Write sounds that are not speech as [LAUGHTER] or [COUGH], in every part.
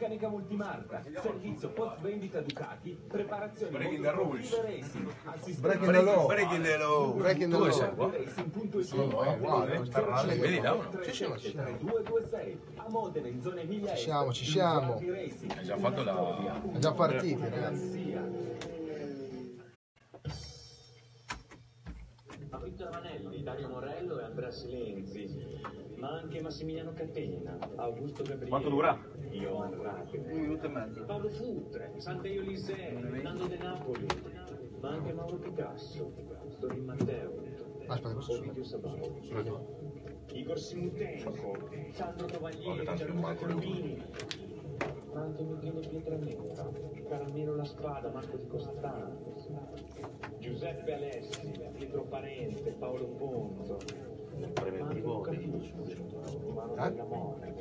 Meccanica multimarca, servizio post vendita Ducati, preparazione Breaking the rules. racing, Breaking the law. Breaking the law. Breaking the law. Vedi là uno? Ci siamo. 3226 a Modena in zona Emilia Ci siamo, ci siamo. Hai già fatto la... È già partiti, ragazzi. Vittorio Manelli, Dario Morello e Andrea Silenzi, ma anche Massimiliano Catena, Augusto Gabriele. Quanto dura? Ioan Rape. Un minuto e mezzo. Paolo Futre, Sant'Eio Lisei, Nando De Napoli, ma anche Mauro Picasso, Dorin Matteo, Aspetta, questo Ovidio Sabao, Igor Simutenko, Sandro Tovaglieri, Gianluca. Cambini, ma anche Michele Pietranera, Caramelo La Spada, Marco Di Costanzo, Giuseppe Alessi, Pietro Parente, Paolo Ponto, Preventivo. Mano Eh? della Morte,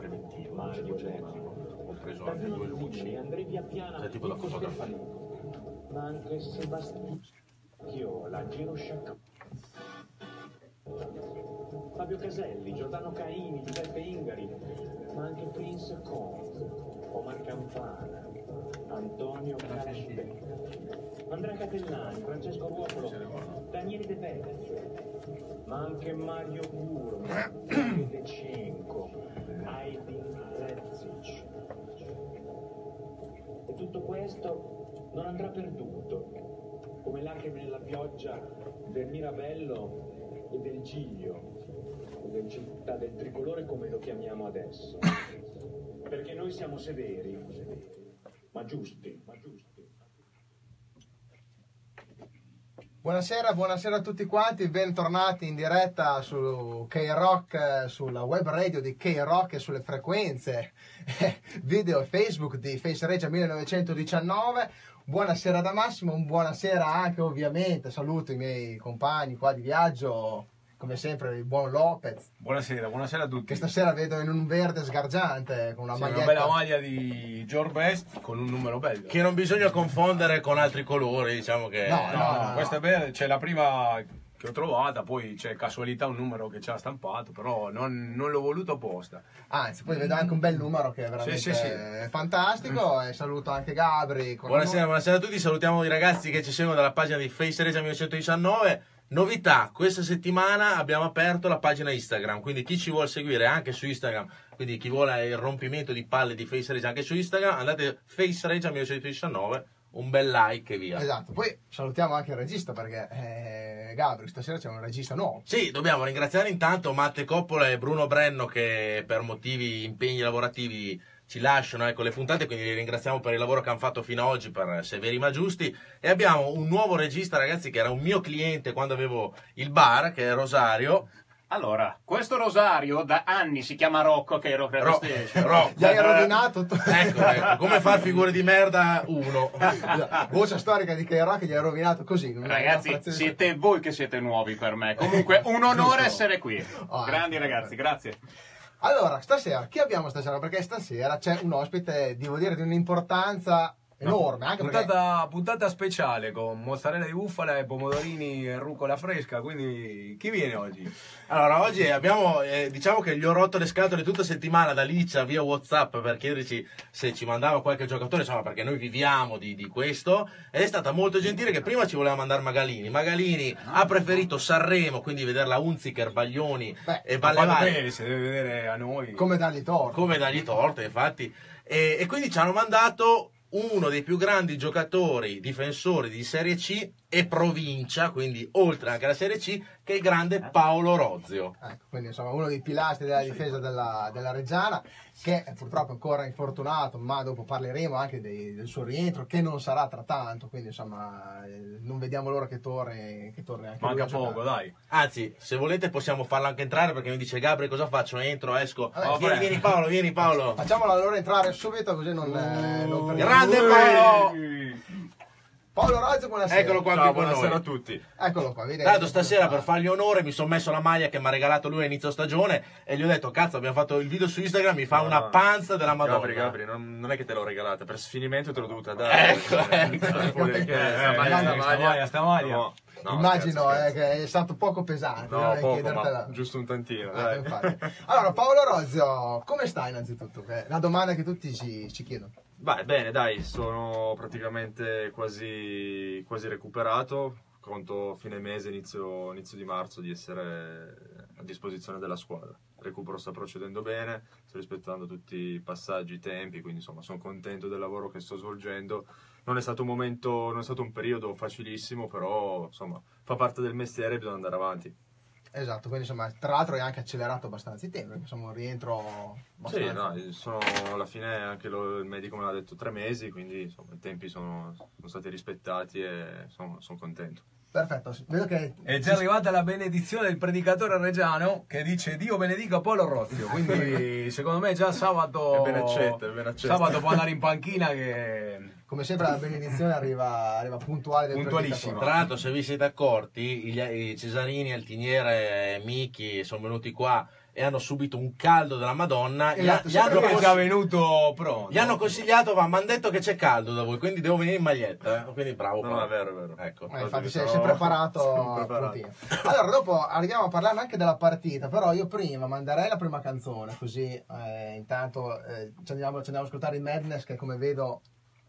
Mario Lermo, Ho preso anche due luci. Sei tipo fotografo. Stefano, ma anche Sebastiano Chiola, Giro Sciacca. Fabio Caselli, Giordano Caini, Giuseppe Ingari, ma anche Prince Conte, Omar Campana, Antonio Carascibe, Andrea Catellani, Francesco Ruopolo, Daniele De Vecchio, ma anche Mario Guro, De Cinco, Aydin Rezic. E tutto questo non andrà perduto, come lacrime nella pioggia del Mirabello e del Giglio, o del città del tricolore come lo chiamiamo adesso. Perché noi siamo severi, ma giusti, ma giusti. Buonasera, buonasera a tutti quanti, bentornati in diretta su K-Rock, sulla web radio di K-Rock e sulle frequenze [LAUGHS] video Facebook di Face Regia 1919. Buonasera da Massimo, buonasera anche ovviamente, saluto i miei compagni qua di viaggio, come sempre il buon Lopez, Buonasera, buonasera a tutti. che stasera vedo in un verde sgargiante con una Sì, una bella maglia di George Best con un numero bello. che non bisogna confondere con altri colori, diciamo che No, No, no, no, no. questa è bella, c'è la prima che ho trovata, poi c'è casualità un numero che ci ha stampato, però non, non l'ho voluto apposta. Anzi, poi vedo anche un bel numero che è veramente Sì, sì, sì. fantastico e saluto anche Gabri. Buonasera, buonasera a tutti, salutiamo i ragazzi che ci seguono dalla pagina di Face Regia 1919. Novità, questa settimana abbiamo aperto la pagina Instagram, quindi chi ci vuole seguire anche su Instagram, quindi chi vuole il rompimento di palle di Face Regia anche su Instagram, andate Face Regia 1919, un bel like e via. Esatto, poi salutiamo anche il regista perché eh, Gabri stasera c'è un regista nuovo. Sì, dobbiamo ringraziare intanto Matte Coppola e Bruno Brenno che per motivi, impegni lavorativi ci lasciano ecco, le puntate, quindi li ringraziamo per il lavoro che hanno fatto fino ad oggi per Severi ma Giusti. E abbiamo un nuovo regista, ragazzi, che era un mio cliente quando avevo il bar, che è Rosario. Allora, questo Rosario da anni si chiama Rocco, che ero per Ro-. Ro- Gli hai rovinato tutto. Ecco, ecco, come far figure di merda uno. [LAUGHS] Voce storica di K-Rock gli hai rovinato così. Ragazzi, siete voi che siete nuovi per me. Comunque, un onore essere qui. Ah, Grandi ecco. ragazzi, grazie. Allora, stasera, chi abbiamo stasera? Perché stasera c'è un ospite, devo dire, di un'importanza enorme. Anche perché Puntata, puntata speciale con mozzarella di bufala e pomodorini e rucola fresca, quindi chi viene oggi? Allora, oggi abbiamo, eh, diciamo che gli ho rotto le scatole tutta settimana da Licia via Whatsapp per chiederci se ci mandava qualche giocatore, insomma, perché noi viviamo di, di questo. Ed è stata molto gentile che prima ci voleva mandare Magalini. Magalini ha preferito Sanremo, quindi vederla Unziker, Baglioni Beh, e Ballevare. bene, se deve vedere a noi. come dargli torto. come dargli torto, infatti. E, e quindi ci hanno mandato uno dei più grandi giocatori difensori di Serie C e provincia, quindi oltre anche alla Serie C, che è il grande Paolo Rozio. Ecco, quindi insomma uno dei pilastri della difesa della, della Reggiana che è purtroppo ancora infortunato ma dopo parleremo anche dei- del suo rientro che non sarà tra tanto quindi insomma eh, non vediamo l'ora che torni, che torni anche Manca poco, dai. Anzi, se volete possiamo farlo anche entrare perché mi dice Gabri cosa faccio? Entro, esco. Vabbè, vieni, vabbè. vieni Paolo, vieni Paolo. facciamolo allora entrare subito così non, eh, non perdiamo- Grande Paolo! Paolo Rozzi, buonasera. Eccolo qua Ciao, buonasera a tutti. Eccolo qua, vedi? Tanto stasera per fargli onore mi sono messo la maglia che mi ha regalato lui a inizio stagione e gli ho detto cazzo abbiamo fatto il video su Instagram mi fa No, una panza della Madonna. Gabri, Gabri, non, non è che te l'ho regalata, per sfinimento te l'ho dovuta dare. Ecco, ecco. Dire che Eh, sta maglia, eh, sta maglia. sta maglia. No, no, Immagino scherzo, eh, scherzo. che è stato poco pesante No, no, poco, giusto un tantino, Eh, dai. infatti. Allora, Paolo Rozio, come stai innanzitutto? È la domanda che tutti ci, ci chiedono. Vai, bene, dai, sono praticamente quasi, quasi recuperato. Conto fine mese, inizio, inizio di marzo di essere a disposizione della squadra. Il recupero sta procedendo bene, sto rispettando tutti i passaggi, i tempi, quindi insomma sono contento del lavoro che sto svolgendo. Non è stato un momento, non è stato un periodo facilissimo, però insomma fa parte del mestiere e bisogna andare avanti. Esatto, quindi insomma, tra l'altro hai anche accelerato abbastanza i tempi, perché insomma un rientro Sì, abbastanza... no, sono alla fine anche lo- il medico me l'ha detto tre mesi, quindi insomma i tempi sono, sono stati rispettati e insomma sono contento. Perfetto, sì. vedo che... È già arrivata la benedizione del predicatore reggiano che dice Dio benedica Paolo Rozio. Quindi [LAUGHS] secondo me già sabato. È ben accetta, è ben accetta. Sabato può andare in panchina che. Come sempre la benedizione arriva, arriva puntuale del Puntualissimo. Tra l'altro, se vi siete accorti, i, Cesarini, Altiniere e Michi sono venuti qua e hanno subito un caldo della Madonna. Gli, Esatto, gli hanno, cons- già venuto pronto. gli hanno consigliato, ma mi hanno detto che c'è caldo da voi, quindi devo venire in maglietta. eh. Quindi bravo. No, è vero, è vero. Ecco. Eh, infatti sei, Sono- sei preparato. [LAUGHS] Allora, dopo arriviamo a parlare anche della partita, però io prima manderei la prima canzone, così eh, intanto eh, ci, andiamo, ci andiamo ad ascoltare i Madness che come vedo...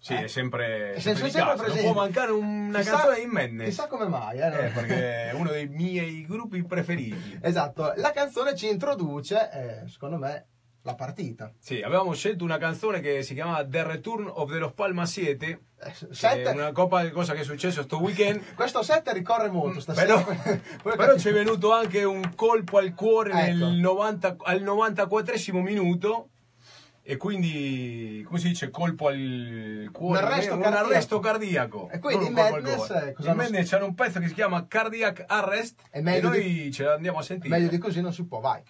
Sì, è sempre, È sempre sempre di presente. Non può mancare una Chissà- canzone in Madness. Chissà come mai, eh, Eh, perché è [LAUGHS] uno dei miei gruppi preferiti. Esatto, la canzone ci introduce, eh, secondo me, la partita. Sì, avevamo scelto una canzone che si chiamava The Return of the Los Palma 7. Eh, sette- una coppa di cosa che è successo sto weekend. [LAUGHS] Questo set ricorre molto stasera. Però, [LAUGHS] però ci è venuto anche un colpo al cuore Ecco. nel 90, al 94 minuto. E quindi, come si dice, colpo al cuore, Un arresto un cardiaco. arresto cardiaco. E quindi Non i un colpo al Madness, eh, cosa I hanno- Madness hanno un pezzo che si chiama Cardiac Arrest e meglio noi ce l'andiamo a sentire. Meglio di così non si può, vai.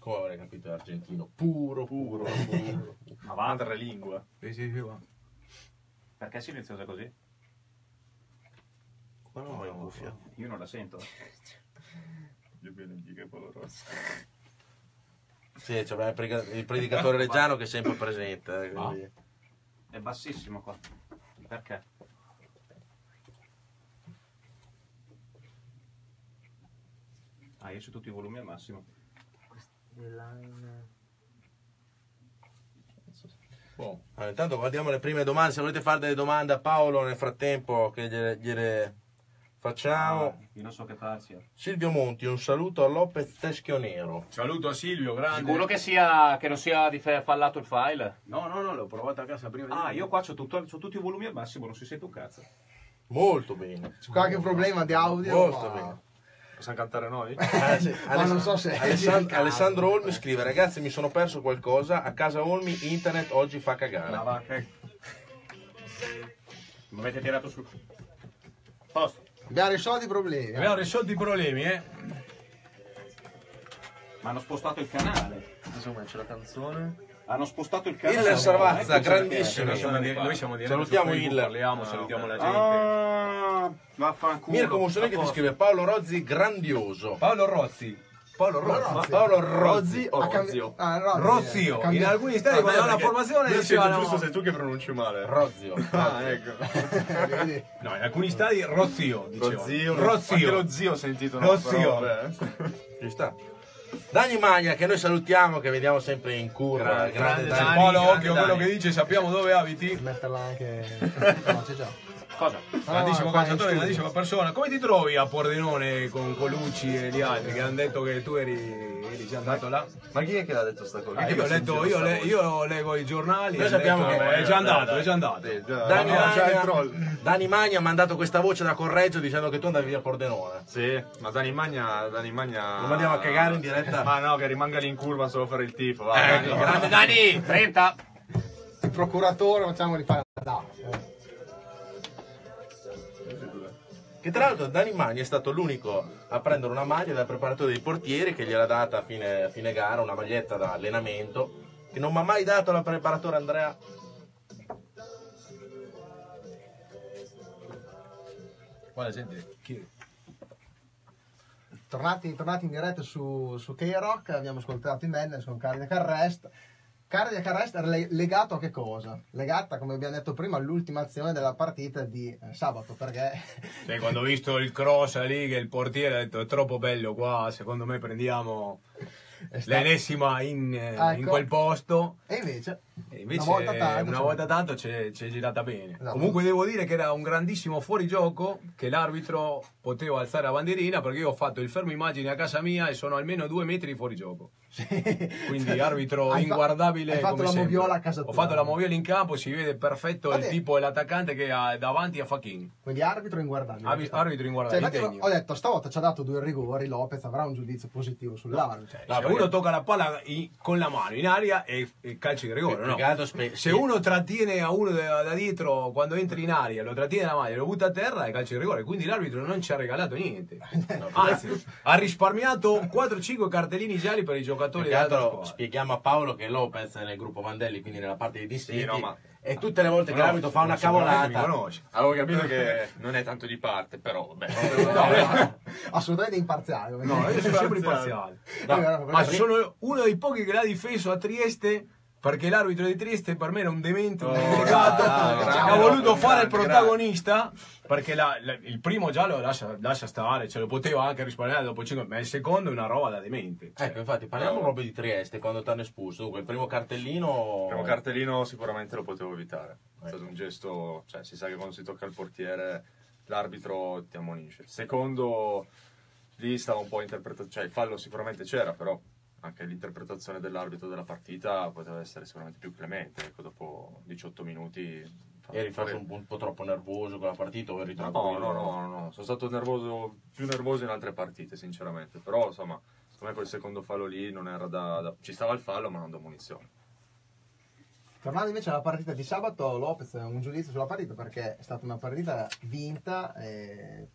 Come avrei capito l'argentino? Puro, puro, puro. [LAUGHS] Ma va, altra lingua. Sì, sì, sì, va. Perché è silenziosa così? Ma no, è in cuffia. Io non la sento. [LAUGHS] Dio benedica Paolo Rossi. Sì, c'è il predica- il predicatore [LAUGHS] reggiano che è sempre presente. eh, quindi- È bassissimo qua. Perché? Ah, io su tutti i volumi al massimo. Boh. Allora, intanto guardiamo le prime domande. Se volete fare delle domande a Paolo nel frattempo che gliele, gliele facciamo. Ah, io non so che farci. eh. Silvio Monti, un saluto a Lopez Teschio Nero. Saluto a Silvio, grande. Sicuro che, sia, che non sia di fallato il file? No, no, no, l'ho provato a casa prima. Ah, io qua c'ho, tutto, c'ho tutti i volumi al massimo, non si sente un cazzo. Molto bene. C'è qualche problema di audio. Molto ma- bene. Possiamo cantare noi? Ah, [LAUGHS] sì, Ma non so se- Alessand- Alessandro Olmi scrive: Ragazzi, mi sono perso qualcosa. A casa Olmi, internet oggi fa cagare. va, che... Mi avete tirato sul... Posto. Abbiamo risolto i problemi. eh. Abbiamo risolto i problemi, eh. Ma hanno spostato il canale. Insomma, c'è la canzone. Hanno spostato il canale. Il Saravazza, Ecco grandissimo. Noi siamo, di- noi siamo diretti Salutiamo il- parliamo, salutiamo la gente. Ah, vaffanculo. Mirko Mussolini che ti scrive: Paolo Rozzi, grandioso. Paolo Rozzi. Paolo Rozzi. Paolo Rozzi. o Rozio? ah, Rozzi, Rozio. In alcuni stati quando hanno la formazione Io dicevano... sento giusto sei tu che pronunci male. Rozio. Ah, ecco. [LAUGHS] No, in alcuni stati Rozio, dicevano. Lo zio, Rozio. anche lo zio ho sentito. no, Lo però. Ci sta. Dani Magna, che noi salutiamo, che vediamo sempre in curva. Grande, Grande, grande Dani. Paolo, occhio quello che dice, sappiamo dove abiti. Metterla anche... No, c'è già. Cosa? Grandissimo Ah, qua in calciatore, grandissima persona. Come ti trovi a Pordenone con Colucci e gli altri che hanno detto che tu eri, eri già andato là? Ma chi è che l'ha detto sta cosa? Ah, io, ho letto, io, le- io leggo i giornali. Noi e sappiamo che- è già andato, dai, è già andato. Dani, No, già il Magna, troll. Dani Magna ha mandato questa voce da Correggio dicendo che tu andavi via a Pordenone. Sì, ma Dani Magna, Dani Magna... Lo mandiamo a cagare in diretta? Ma no, che rimanga lì in curva solo a fare il tifo. Va, Ecco, Dani. grande Dani! 30! Il procuratore facciamo rifare no. Che tra l'altro Dani Magni è stato l'unico a prendere una maglia dal preparatore dei portieri che gliel'ha data a fine, a fine gara, una maglietta da allenamento. che non mi ha mai dato la preparatore Andrea. Guarda, gente, chi... Tornati, tornati in diretta su, su K-Rock, abbiamo ascoltato i Madness con Cardiac Arrest. Cardiac Arrest era legato a che cosa? Legata, come abbiamo detto prima, all'ultima azione della partita di eh, sabato, perché Cioè, quando ho visto il cross lì, che il portiere ha detto è troppo bello qua, secondo me prendiamo stato- l'ennesima in, eh, Ecco. in quel posto. E invece, E invece una volta tanto, una volta tanto c'è, c'è girata bene. No. Comunque devo dire che era un grandissimo fuorigioco che l'arbitro poteva alzare la bandierina perché io ho fatto il fermo immagini a casa mia e sono almeno due metri di fuorigioco. Quindi arbitro Hai fa- inguardabile. hai fatto come la sempre. moviola a casa Ho tua. fatto la moviola in campo, si vede perfetto il Vabbè. tipo e l'attaccante che ha davanti a Fachin. quindi arbitro inguardabile. Arbi- arbitro Cioè, inguardabile. indegno. ho detto, stavolta ci ha dato due rigori, Lopez avrà un giudizio positivo sull'arbitro. Cioè, No, se perché- uno tocca la palla in- con la mano in aria è, è calcio di rigore, no? Se uno trattiene a uno da, da dietro quando entri in aria, lo trattiene la maglia e lo butta a terra, è calcio di rigore. Quindi l'arbitro non ci ha regalato niente. [LAUGHS] Anzi, ha risparmiato 4-5 cartellini gialli per i giocatori Che dell'altra altro spieghiamo a Paolo che Lopez è nel gruppo Mandelli, quindi nella parte di distinti, Sì, no, ma- e tutte le volte che No, l'arbitro fa una cavolata. Avevo capito che [LAUGHS] non è tanto di parte, però vabbè. [LAUGHS] assolutamente imparziale. No, io sono sempre imparziale. No, no, Ma sono uno dei pochi che l'ha difeso a Trieste perché l'arbitro di Trieste per me era un demente, un Oh, delegato, grande, ha grande, voluto fare il protagonista perché la- la- il primo giallo lascia, lascia stare, ce lo poteva anche risparmiare dopo 5, ma il secondo è una roba da demente. Cioè, Ecco, infatti, parliamo proprio di Trieste quando ti hanno espulso. Dunque, il primo cartellino. Il primo cartellino sicuramente lo potevo evitare. È stato un gesto, cioè si sa che quando si tocca il portiere l'arbitro ti ammonisce. Il secondo, lì stava un po' interpretato, cioè il fallo sicuramente c'era, però anche l'interpretazione dell'arbitro della partita poteva essere sicuramente più clemente. Ecco, dopo 18 minuti... Eri forse un, un po' troppo nervoso con la partita o eri No, tranquillo? no, no, no, no, sono stato nervoso, più nervoso in altre partite, sinceramente. Però, insomma, secondo me quel secondo fallo lì non era da... da- ci stava il fallo, ma non da munizione. Tornando invece alla partita di sabato, Lopez un giudizio sulla partita perché è stata una partita vinta, eh,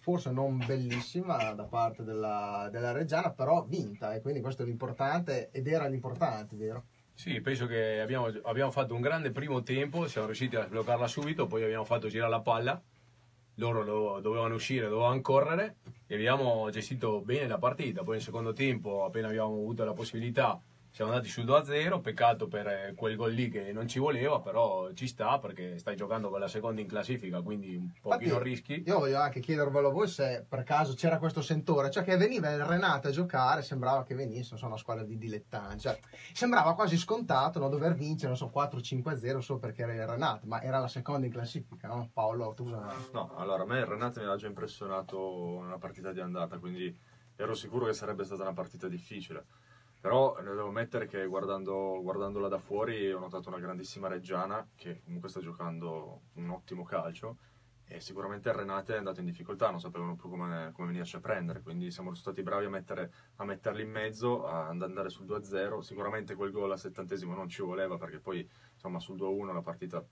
forse non bellissima da parte della, della Reggiana, però vinta e quindi questo è l'importante ed era l'importante, vero? Sì, penso che abbiamo, abbiamo fatto un grande primo tempo, siamo riusciti a sbloccarla subito, poi abbiamo fatto girare la palla, loro lo- dovevano uscire, dovevano correre e abbiamo gestito bene la partita. Poi nel secondo tempo, appena abbiamo avuto la possibilità, siamo andati sul 2-0, peccato per eh, quel gol lì che non ci voleva, però ci sta perché stai giocando con la seconda in classifica, quindi un pochino Infatti, rischi. Io voglio anche chiedervelo a voi se per caso c'era questo sentore, cioè che veniva il Renato a giocare, sembrava che venisse non so, una squadra di dilettanti, cioè, sembrava quasi scontato no, dover vincere, non so, 4-5-0 solo perché era il Renato, ma era la seconda in classifica, no? Paolo, tu cosa... No, allora a me il Renato mi aveva già impressionato nella partita di andata, quindi ero sicuro che sarebbe stata una partita difficile. Però ne devo mettere che guardando, guardandola da fuori ho notato una grandissima Reggiana che comunque sta giocando un ottimo calcio e sicuramente il Renate è andato in difficoltà, non sapevano più come, come venirci a prendere, quindi siamo stati bravi a, mettere, a metterli in mezzo, a- ad andare sul 2-0. Sicuramente quel gol al settantesimo non ci voleva perché poi insomma sul 2-1 la partita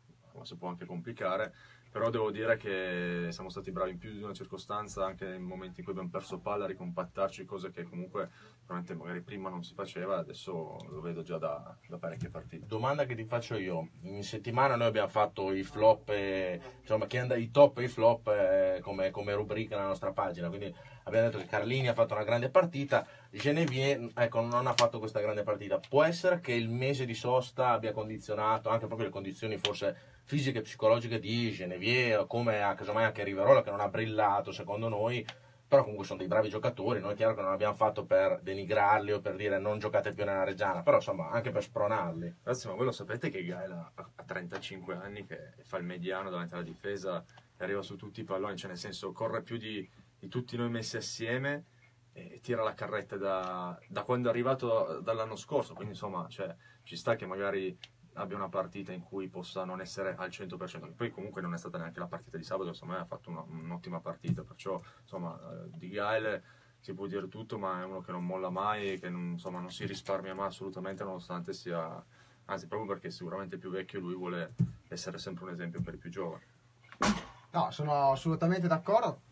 si può anche complicare, però devo dire che siamo stati bravi in più di una circostanza anche nei momenti in cui abbiamo perso palla a ricompattarci, cose che comunque veramente magari prima non si faceva, adesso lo vedo già da, da parecchie partite. Domanda che ti faccio io. In settimana noi abbiamo fatto i flop, eh, insomma, i top e i flop eh, come, come rubrica nella nostra pagina. Quindi abbiamo detto che Carlini ha fatto una grande partita, Genevieve ecco, non ha fatto questa grande partita. Può essere che il mese di sosta abbia condizionato anche proprio le condizioni forse fisiche e psicologiche di Genevieve, come a, casomai anche Riverola che non ha brillato secondo noi. Però comunque sono dei bravi giocatori, noi è chiaro che non l'abbiamo fatto per denigrarli o per dire non giocate più nella Reggiana, però insomma anche per spronarli. Ragazzi, ma voi lo sapete che Gaela ha ha 35 anni, che fa il mediano davanti alla difesa e arriva su tutti i palloni, cioè nel senso corre più di, di tutti noi messi assieme e tira la carretta da, da quando è arrivato dall'anno scorso, quindi insomma cioè, ci sta che magari abbia una partita in cui possa non essere al 100%, che poi comunque non è stata neanche la partita di sabato, insomma ha fatto una- un'ottima partita, perciò insomma eh, di Gael si può dire tutto, ma è uno che non molla mai che non, insomma, non si risparmia mai assolutamente nonostante sia, anzi proprio perché sicuramente più vecchio lui vuole essere sempre un esempio per i più giovani. No, sono assolutamente d'accordo.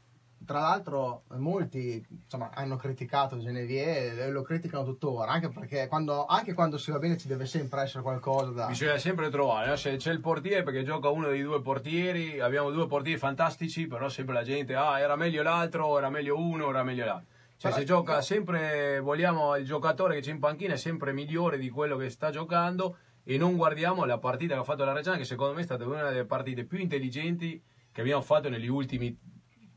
Tra l'altro molti insomma, hanno criticato Genevieve e lo criticano tuttora, anche perché quando, anche quando si va bene ci deve sempre essere qualcosa da... Bisogna sempre trovare, no? se c'è il portiere perché gioca uno dei due portieri, abbiamo due portieri fantastici, però sempre la gente, ah era meglio l'altro, era meglio uno, era meglio l'altro. Cioè Però- se gioca sempre, vogliamo il giocatore che c'è in panchina è sempre migliore di quello che sta giocando e non guardiamo la partita che ha fatto la Reggiana che secondo me è stata una delle partite più intelligenti che abbiamo fatto negli ultimi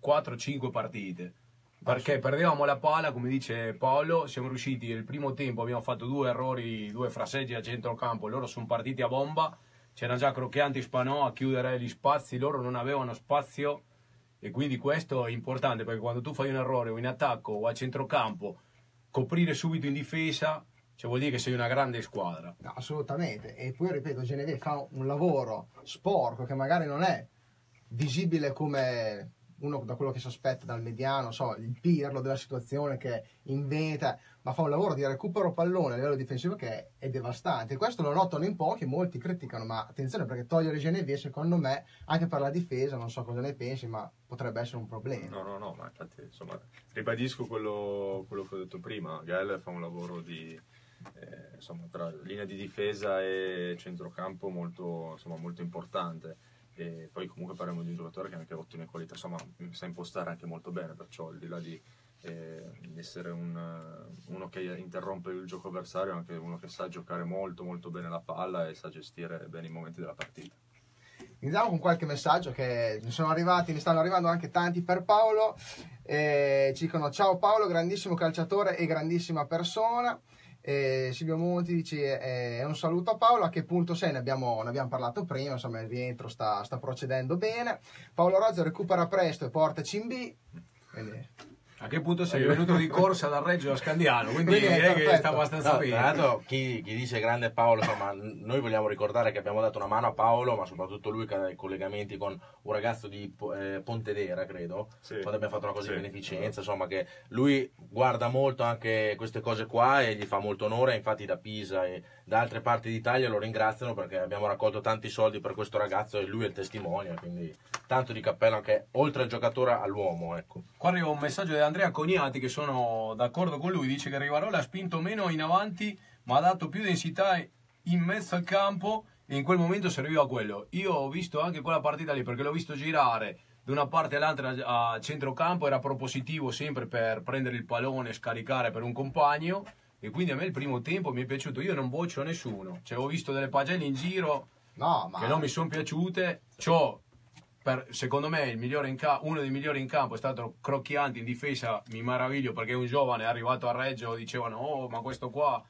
4-5 partite. Perché perdevamo la palla, come dice Paolo, siamo riusciti il primo tempo, abbiamo fatto due errori, due fraseggi a centrocampo, loro sono partiti a bomba, c'erano già Crocchianti Spanò a chiudere gli spazi, loro non avevano spazio e quindi questo è importante perché quando tu fai un errore o in attacco o a centrocampo, coprire subito in difesa, cioè vuol dire che sei una grande squadra. No, assolutamente. E poi ripeto, Genevieve fa un lavoro sporco che magari non è visibile come uno da quello che si aspetta dal mediano, so, il pirlo della situazione che inventa, ma fa un lavoro di recupero pallone a livello difensivo che è, è devastante. Questo lo notano in pochi, molti criticano, ma attenzione perché togliere Genevieve secondo me, anche per la difesa, non so cosa ne pensi, ma potrebbe essere un problema. No, no, no, ma infatti, insomma, ribadisco quello, quello che ho detto prima. Gael fa un lavoro di, eh, insomma, tra linea di difesa e centrocampo molto, insomma, molto importante. E poi comunque parliamo di un giocatore che ha anche ottime qualità, insomma, sa impostare anche molto bene, perciò al di là di, eh, di essere un, uno che interrompe il gioco avversario, anche uno che sa giocare molto molto bene la palla e sa gestire bene i momenti della partita. Iniziamo con qualche messaggio che ne sono arrivati, ne stanno arrivando anche tanti per Paolo. Eh, ci dicono ciao Paolo, grandissimo calciatore e grandissima persona. Eh, Silvio Monti dice eh, un saluto a Paolo, a che punto sei? Ne abbiamo, ne abbiamo parlato prima, insomma il rientro sta, sta procedendo bene. Paolo Rozzo recupera presto e portaci in B. Quindi, A che punto sei venuto di corsa dal Reggio a Scandiano? Quindi Quindi è direi che perfetto. sta abbastanza No, bene. tra l'altro chi, chi dice grande Paolo, insomma, noi vogliamo ricordare che abbiamo dato una mano a Paolo, ma soprattutto lui che ha dei collegamenti con un ragazzo di eh, Pontedera, credo, Sì. quando abbiamo fatto una cosa Sì. di beneficenza, insomma, che lui guarda molto anche queste cose qua e gli fa molto onore, infatti da Pisa e da altre parti d'Italia lo ringraziano perché abbiamo raccolto tanti soldi per questo ragazzo e lui è il testimone, quindi tanto di cappello anche oltre al giocatore all'uomo, ecco. Qua arriva un messaggio di Andrea Cognati che sono d'accordo con lui, dice che Rivarola ha spinto meno in avanti ma ha dato più densità in mezzo al campo e in quel momento serviva quello. Io ho visto anche quella partita lì perché l'ho visto girare da una parte all'altra a centrocampo, era propositivo sempre per prendere il pallone, scaricare per un compagno e quindi a me il primo tempo mi è piaciuto, io non vocio nessuno, cioè ho visto delle pagelle in giro no, ma che non mi sono piaciute. Ciò, per, secondo me, il migliore in ca- uno dei migliori in campo è stato Crocchianti in difesa. Mi meraviglio perché è un giovane è arrivato a Reggio. Dicevano, oh, ma questo qua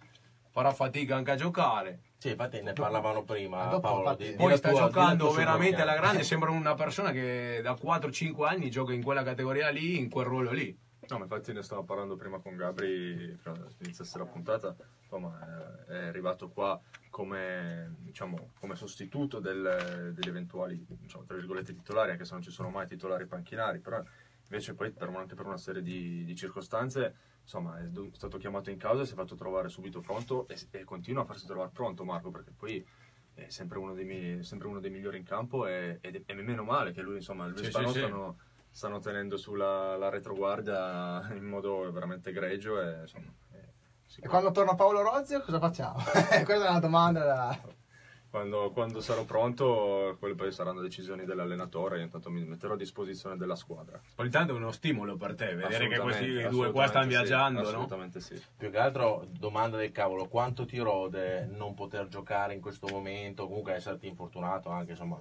farà fatica anche a giocare. Sì, infatti ne parlavano prima dopo, Paolo. infatti, di- Poi sta tua- giocando veramente alla grande. [LAUGHS] Sembra una persona che da 4-5 anni gioca in quella categoria lì, in quel ruolo lì. No, ma infatti ne stavo parlando prima con Gabri, prima che iniziasse la puntata, insomma, è, è arrivato qua come, diciamo, come sostituto del- degli eventuali, diciamo, tra virgolette, titolari, anche se non ci sono mai titolari panchinari, però invece poi per, anche per una serie di, di circostanze, insomma, è stato chiamato in causa e si è fatto trovare subito pronto e, e continua a farsi trovare pronto Marco, perché poi è sempre uno dei, miei- sempre uno dei migliori in campo e, è, e meno male che lui, insomma, lui Sì, e Spanò sì, sì. stanno stanno tenendo sulla la retroguardia in modo veramente egregio e insomma E quando torna Paolo Rozio cosa facciamo? [LAUGHS] Questa è una domanda da... quando, quando sarò pronto quelle poi saranno decisioni dell'allenatore io intanto mi metterò a disposizione della squadra Ogni tanto è uno stimolo per te, vedere che questi due qua stanno sì, viaggiando, no? assolutamente sì Più che altro, domanda del cavolo, quanto ti rode non poter giocare in questo momento, comunque esserti infortunato anche, insomma.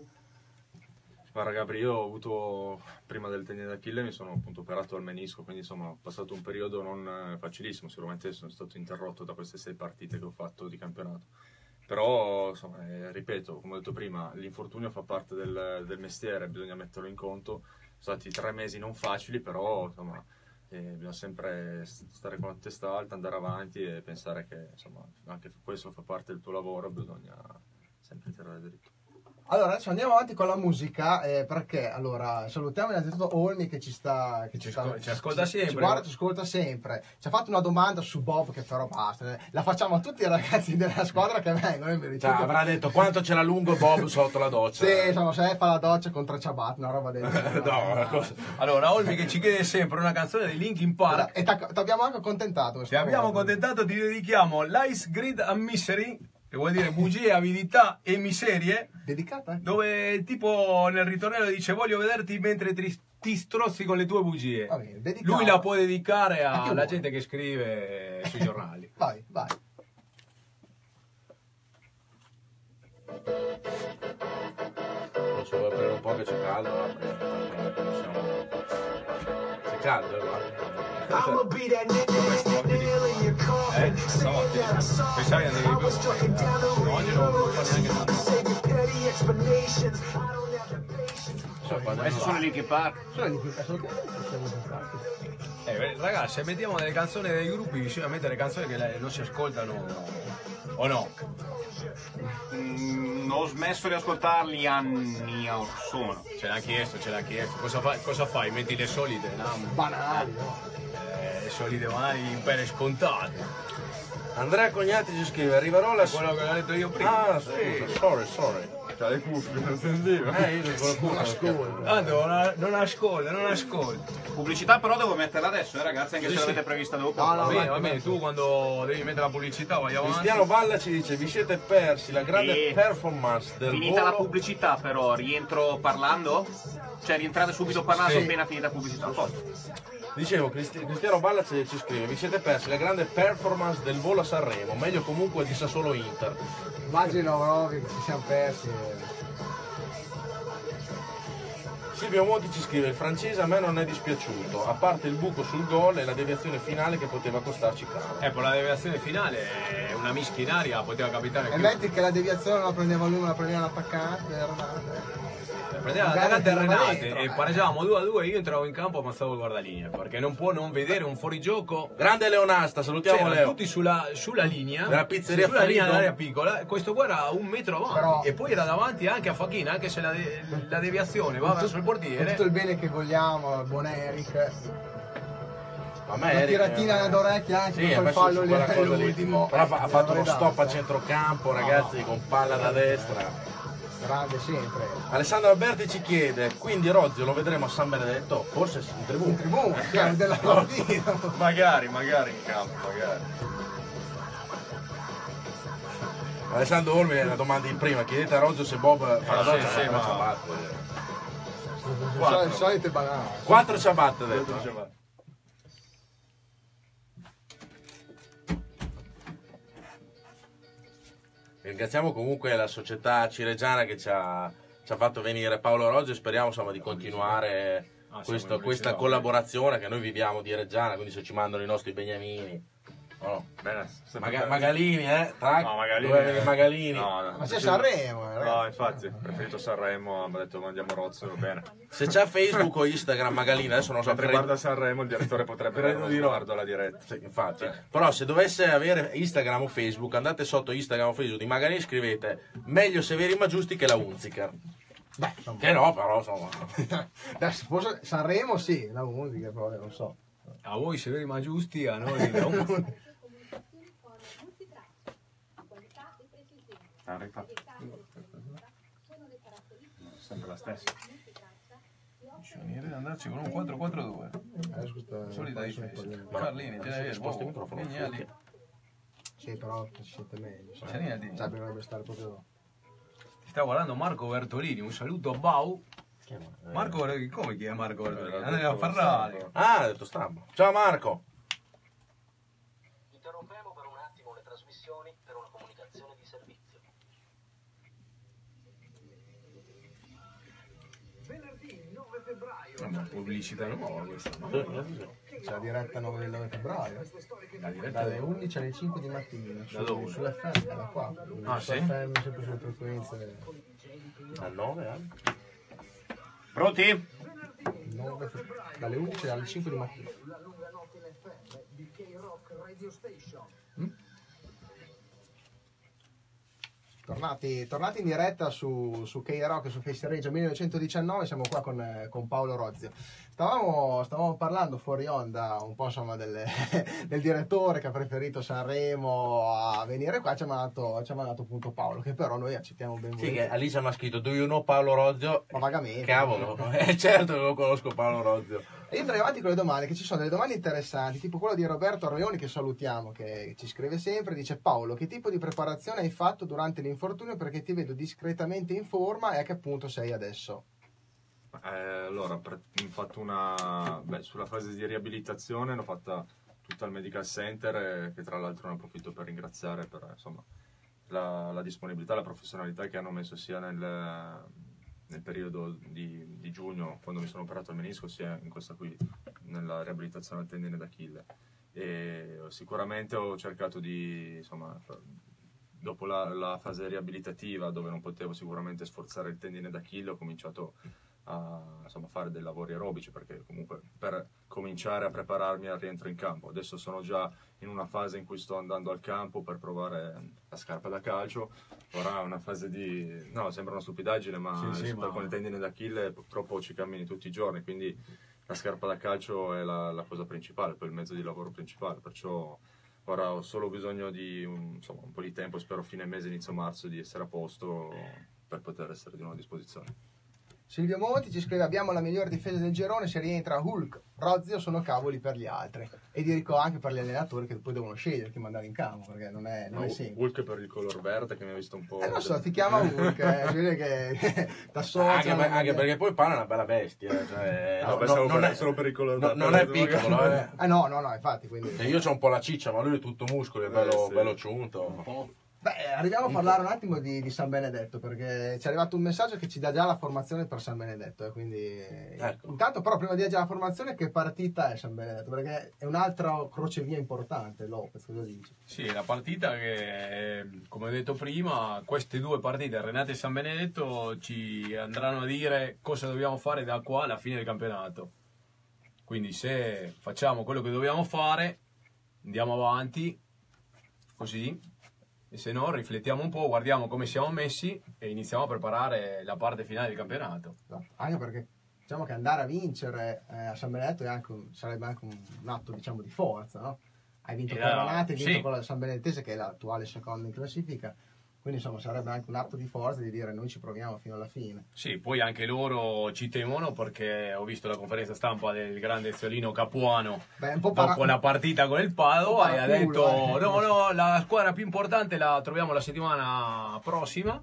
Guarda Gabri, io ho avuto, prima del tendine d'Achille mi sono appunto operato al menisco, quindi insomma ho passato un periodo non eh, facilissimo, sicuramente sono stato interrotto da queste sei partite che ho fatto di campionato. Però, insomma, eh, ripeto, come ho detto prima, l'infortunio fa parte del, del mestiere, bisogna metterlo in conto. Sono stati tre mesi non facili, però insomma, eh, bisogna sempre stare con la testa alta, andare avanti e pensare che insomma, anche questo fa parte del tuo lavoro, bisogna sempre tirare dritto. Allora, adesso andiamo avanti con la musica eh, perché allora salutiamo innanzitutto Olmi che ci sta che Ci sta- ascol- ci ascolta sempre. Ci guarda, ci ascolta sempre. Ci ha fatto una domanda su Bob che però basta. eh. La facciamo a tutti i ragazzi della squadra che vengono. mi Cioè, avrà detto quanto c'era lungo Bob sotto la doccia. Sì, insomma, se fa la doccia con tre ciabatte, una roba del genere. [LAUGHS] No, una cosa- Allora, Olmi che ci chiede sempre una canzone dei Linkin Park. E ti abbiamo anche accontentato. Ti abbiamo volta. contentato, ti dedichiamo l'Ice Grid a Misery, che vuol dire bugie, avidità e miserie, Dedicata? eh? dove tipo nel ritornello dice voglio vederti mentre ti, ti strozzi con le tue bugie. Bene. Lui la può dedicare alla gente che scrive sui giornali. [LAUGHS] Vai, vai. Posso aprire un po' che c'è caldo, C'è caldo, eh, guarda. I'ma be that nigga that I'm sorry. Pensavi andavi più. Cioè, Questi sono assolutamente. siamo contratti. Eh, ragazzi, mettiamo delle canzoni dei gruppi, bisogna mettere canzoni che non si ascoltano o no. Mm, ho smesso di ascoltarli anni or sono. Ce l'ha chiesto, ce l'ha chiesto. Cosa, fa- cosa fai? Metti le solite, no? Banali, no? Eh, le solite banali per scontate. Andrea Cognati ci scrive, arriverò la... Quello che ho detto io prima. Ah, scusa, sorry, sorry. C'ha le cuffie, non sentivo. Eh, io qualcuno Non ascolto. Tanto non, non ascolta, non ascolta. Pubblicità però devo metterla adesso, eh, ragazzi, anche Sì, se sì. l'avete prevista dopo. No, no, Va bene, va bene, tu quando devi mettere la pubblicità vai avanti. Cristiano Valla ci dice, vi siete persi la grande E- performance del Finita la volo pubblicità però, rientro parlando? Cioè rientrate subito parlando Sì. appena finita pubblicità. a posto. Dicevo, Cristi- Cristiano Balla ci, ci scrive, vi siete persi la grande performance del volo a Sanremo, meglio comunque di Sassuolo Inter. Immagino proprio che ci siamo persi. Silvio Monti ci scrive, il francese a me non è dispiaciuto, a parte il buco sul gol e la deviazione finale che poteva costarci caro. Ecco, la deviazione finale è una mischia in aria, poteva capitare E più. metti che la deviazione la prendeva lui, ma la prendeva l'attaccante. Renate. Prendeva Magari l'attaccante andava Renate e eh. pareggiavamo 2 a 2 io entravo in campo e ammazzavo il guardalinea perché non può non vedere un fuorigioco Grande Leonasta, salutiamo c'erano Leo. tutti sulla, sulla linea Della pizzeria sulla linea Frido. dell'area piccola questo qua era un metro avanti Però- e poi era davanti anche a Facchina anche se la, de- la deviazione va verso il portiere tutto il bene che vogliamo, buon Eric. A me Una tiratina eh, d'orecchia anche Sì, ha quel messo fallo lì all'ultimo. Però ha fatto Eh, uno dai, stop a centrocampo, ragazzi, con palla da destra. Grande sempre. Alessandro Alberti ci chiede, quindi Rozio lo vedremo a San Benedetto? Forse in In tribuna. tribuna, chiaro, della partita. magari magari in campo magari Alessandro Olmi, la domanda di prima, chiedete a Rozio se Bob fa la sì, doccia, sì, fa ma- ciabatte. Sol- Solite banane. Quattro ciabatte Ringraziamo comunque la società cireggiana che ci ha, ci ha fatto venire Paolo Rozio e speriamo insomma, di continuare Ah, questo- questa collaborazione che noi viviamo di Reggiana, quindi se ci mandano i nostri beniamini. No? Bene, sempre Maga- Magalini, eh? Tac, No, Magalini. venire Magalini. No, no, Ma c'è. Sanremo, eh, No, ragazzi. infatti, ho preferito Sanremo, mi ha detto mandiamo Rozzo, va bene. Se c'è Facebook o Instagram Magalini, adesso non so credo- guarda Sanremo il direttore potrebbe uno di no. sguardo alla diretta. Sì, infatti. Però se dovesse avere Instagram o Facebook, andate sotto Instagram o Facebook di Magalini e scrivete meglio Severi ma giusti che la Unziker. Beh. Che no, però insomma. [LAUGHS] Forse Sanremo sì, la musica poi non so. a voi severi ma giusti a noi [LAUGHS] no. Ah, rifatti. Sempre la stessa. Bisognerebbe andarci con un 4-4-2 Adesso questa- solita adesso un po' difesa di- Carlini te ne Sposta il microfono. Vignali Sì, però si sente meglio. Segnati. Cioè, dovrebbe stare proprio... Ti sta guardando Marco Bertolini, un saluto a Bau. Marco, come chi è Marco Bertolini? Andrea Ferrari. Ah, ha detto stampa. Ciao Marco. Interrompiamo per un attimo le trasmissioni per una comunicazione di servizio. Una pubblicità nuova questa, no? C'è la diretta 9 del 9 febbraio. La diretta Dalle 11 alle 5 di mattina. Da dove? Su, sull'FM, da qua. Ah, Su sì? FM, sempre sulle frequenze. A 9 anni. Pronti? 9 fe- dalle 11 alle 5 di mattina. Tornati, tornati in diretta su, su K-Rock e su Face Reggio 1919, siamo qua con, con Paolo Rozio. Stavamo, stavamo parlando fuori onda un po' insomma delle- [LAUGHS] del direttore che ha preferito Sanremo a venire qua, ci ha mandato, ci ha mandato appunto Paolo, che però noi accettiamo ben Sì, che volentieri. Alice mi ha scritto Do you know Paolo Rozio? Ma vagamente. Cavolo, [LAUGHS] eh, certo che lo conosco Paolo Rozio. E io andrei avanti con le domande, che ci sono delle domande interessanti, tipo quella di Roberto Arleoni che salutiamo, che ci scrive sempre, dice Paolo, che tipo di preparazione hai fatto durante l'infortunio perché ti vedo discretamente in forma e a che punto sei adesso? Eh, allora, ho fatto una... Beh, sulla fase di riabilitazione l'ho fatta tutta al Medical Center, eh, che tra l'altro ne approfitto per ringraziare per insomma, la, la disponibilità, la professionalità che hanno messo sia nel, nel periodo di, di giugno, quando mi sono operato al menisco, sia in questa qui, nella riabilitazione al tendine d'Achille. E sicuramente ho cercato di, insomma, dopo la, la fase riabilitativa, dove non potevo sicuramente sforzare il tendine d'Achille, ho cominciato a insomma, fare dei lavori aerobici perché comunque per cominciare a prepararmi al rientro in campo. Adesso sono già in una fase in cui sto andando al campo per provare la scarpa da calcio. Ora è una fase di... no, sembra una stupidaggine, ma, Sì, sì, ma- con il tendine d'Achille purtroppo ci cammini tutti i giorni, quindi la scarpa da calcio è la, la cosa principale, poi il mezzo di lavoro principale, perciò ora ho solo bisogno di un, insomma, un po' di tempo, spero fine mese, inizio marzo, di essere a posto per poter essere di nuovo a disposizione. Silvio Monti ci scrive abbiamo la migliore difesa del girone, se rientra Hulk, Rozio sono cavoli per gli altri. E dico anche per gli allenatori che poi devono scegliere chi mandare in campo, perché non è, non è No, semplice. Hulk per il color verde che mi ha visto un po'... Eh non so, ti chiama Hulk, eh, che [LAUGHS] da socio... Anche, per- anche perché poi Paolo è una bella bestia. eh, Cioè, No, no, no, solo, non per, è, solo per il color no, verde. non è piccolo, eh. Eh no, no, no, infatti, quindi... Io ho un po' la ciccia, ma lui è tutto muscolo, è bello, Eh, sì. bello ciunto. Beh, arriviamo a parlare un attimo di, di San Benedetto, perché ci è arrivato un messaggio che ci dà già la formazione per San Benedetto, eh, quindi... Ecco. Intanto però prima di dare già la formazione, che partita è San Benedetto? Perché è un'altra crocevia importante, Lopez, cosa dici? Sì, la partita che, eh, come ho detto prima, queste due partite, Renate e San Benedetto, ci andranno a dire cosa dobbiamo fare da qua alla fine del campionato. Quindi se facciamo quello che dobbiamo fare, andiamo avanti, così, e se no riflettiamo un po', guardiamo come siamo messi e iniziamo a preparare la parte finale del campionato. Anche perché diciamo che andare a vincere eh, a San Benedetto è anche un- sarebbe anche un, atto diciamo, di forza, no? Hai vinto Eh, con Renate, hai vinto sì. con la San Benedettese che è l'attuale secondo in classifica, quindi insomma sarebbe anche un atto di forza di dire noi ci proviamo fino alla fine. Sì, poi anche loro ci temono perché ho visto la conferenza stampa del grande Ziolino Capuano Beh, dopo para- la partita con il Padova e ha detto eh. no no la squadra più importante la troviamo la settimana prossima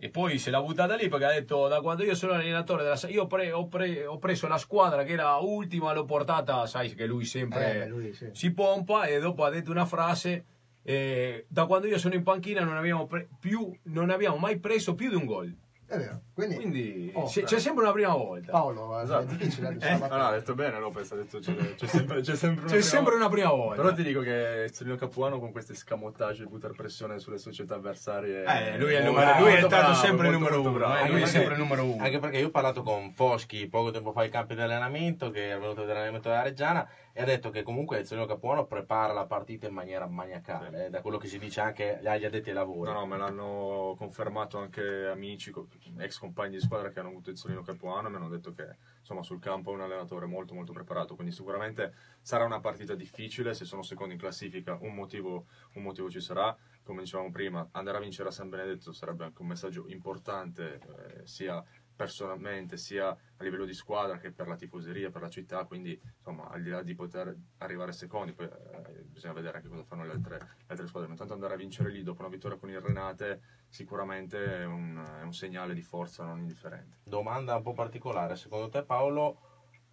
e poi se l'ha buttata lì perché ha detto da quando io sono allenatore della io ho, pre- ho pre- ho preso la squadra che era ultima l'ho portata sai che lui sempre Eh, lui sì. si pompa e dopo ha detto una frase eh, da quando io sono in panchina non abbiamo, pre- più, non abbiamo mai preso più di un gol È vero, quindi, quindi Oh, c'è, c'è sempre una prima volta Paolo, eh, Esatto. è difficile. [LAUGHS] Eh, diciamo, no, no, ha detto bene Lopez, ha detto c'è, c'è [LAUGHS] sempre, c'è sempre una C'è prima sempre una prima volta. Però ti dico che Celino Capuano con questi scamottaggi di buttare pressione sulle società avversarie Eh, lui è il numero- lui è bravo, stato sempre il numero uno, bravo. eh, Anche lui è perché- sempre il numero uno. Anche perché io ho parlato con Foschi poco tempo fa ai campi di allenamento, che è venuto a vedere l'allenamento della Reggiana, e ha detto che comunque Zeno Capuano prepara la partita in maniera maniacale, eh, da quello che si dice anche agli addetti ai lavori. No, no, me l'hanno confermato anche amici, ex compagni di squadra che hanno avuto il Solino Capuano mi hanno detto che insomma sul campo è un allenatore molto molto preparato, quindi sicuramente sarà una partita difficile, se sono secondo in classifica un motivo, un motivo ci sarà, come dicevamo prima, andare a vincere a San Benedetto sarebbe anche un messaggio importante eh, sia personalmente sia a livello di squadra che per la tifoseria, per la città, quindi insomma al di là di poter arrivare secondi, poi eh, bisogna vedere anche cosa fanno le altre, le altre squadre, ma intanto andare a vincere lì dopo una vittoria con il Renate sicuramente è un, è un segnale di forza non indifferente. Domanda un po' particolare, secondo te Paolo,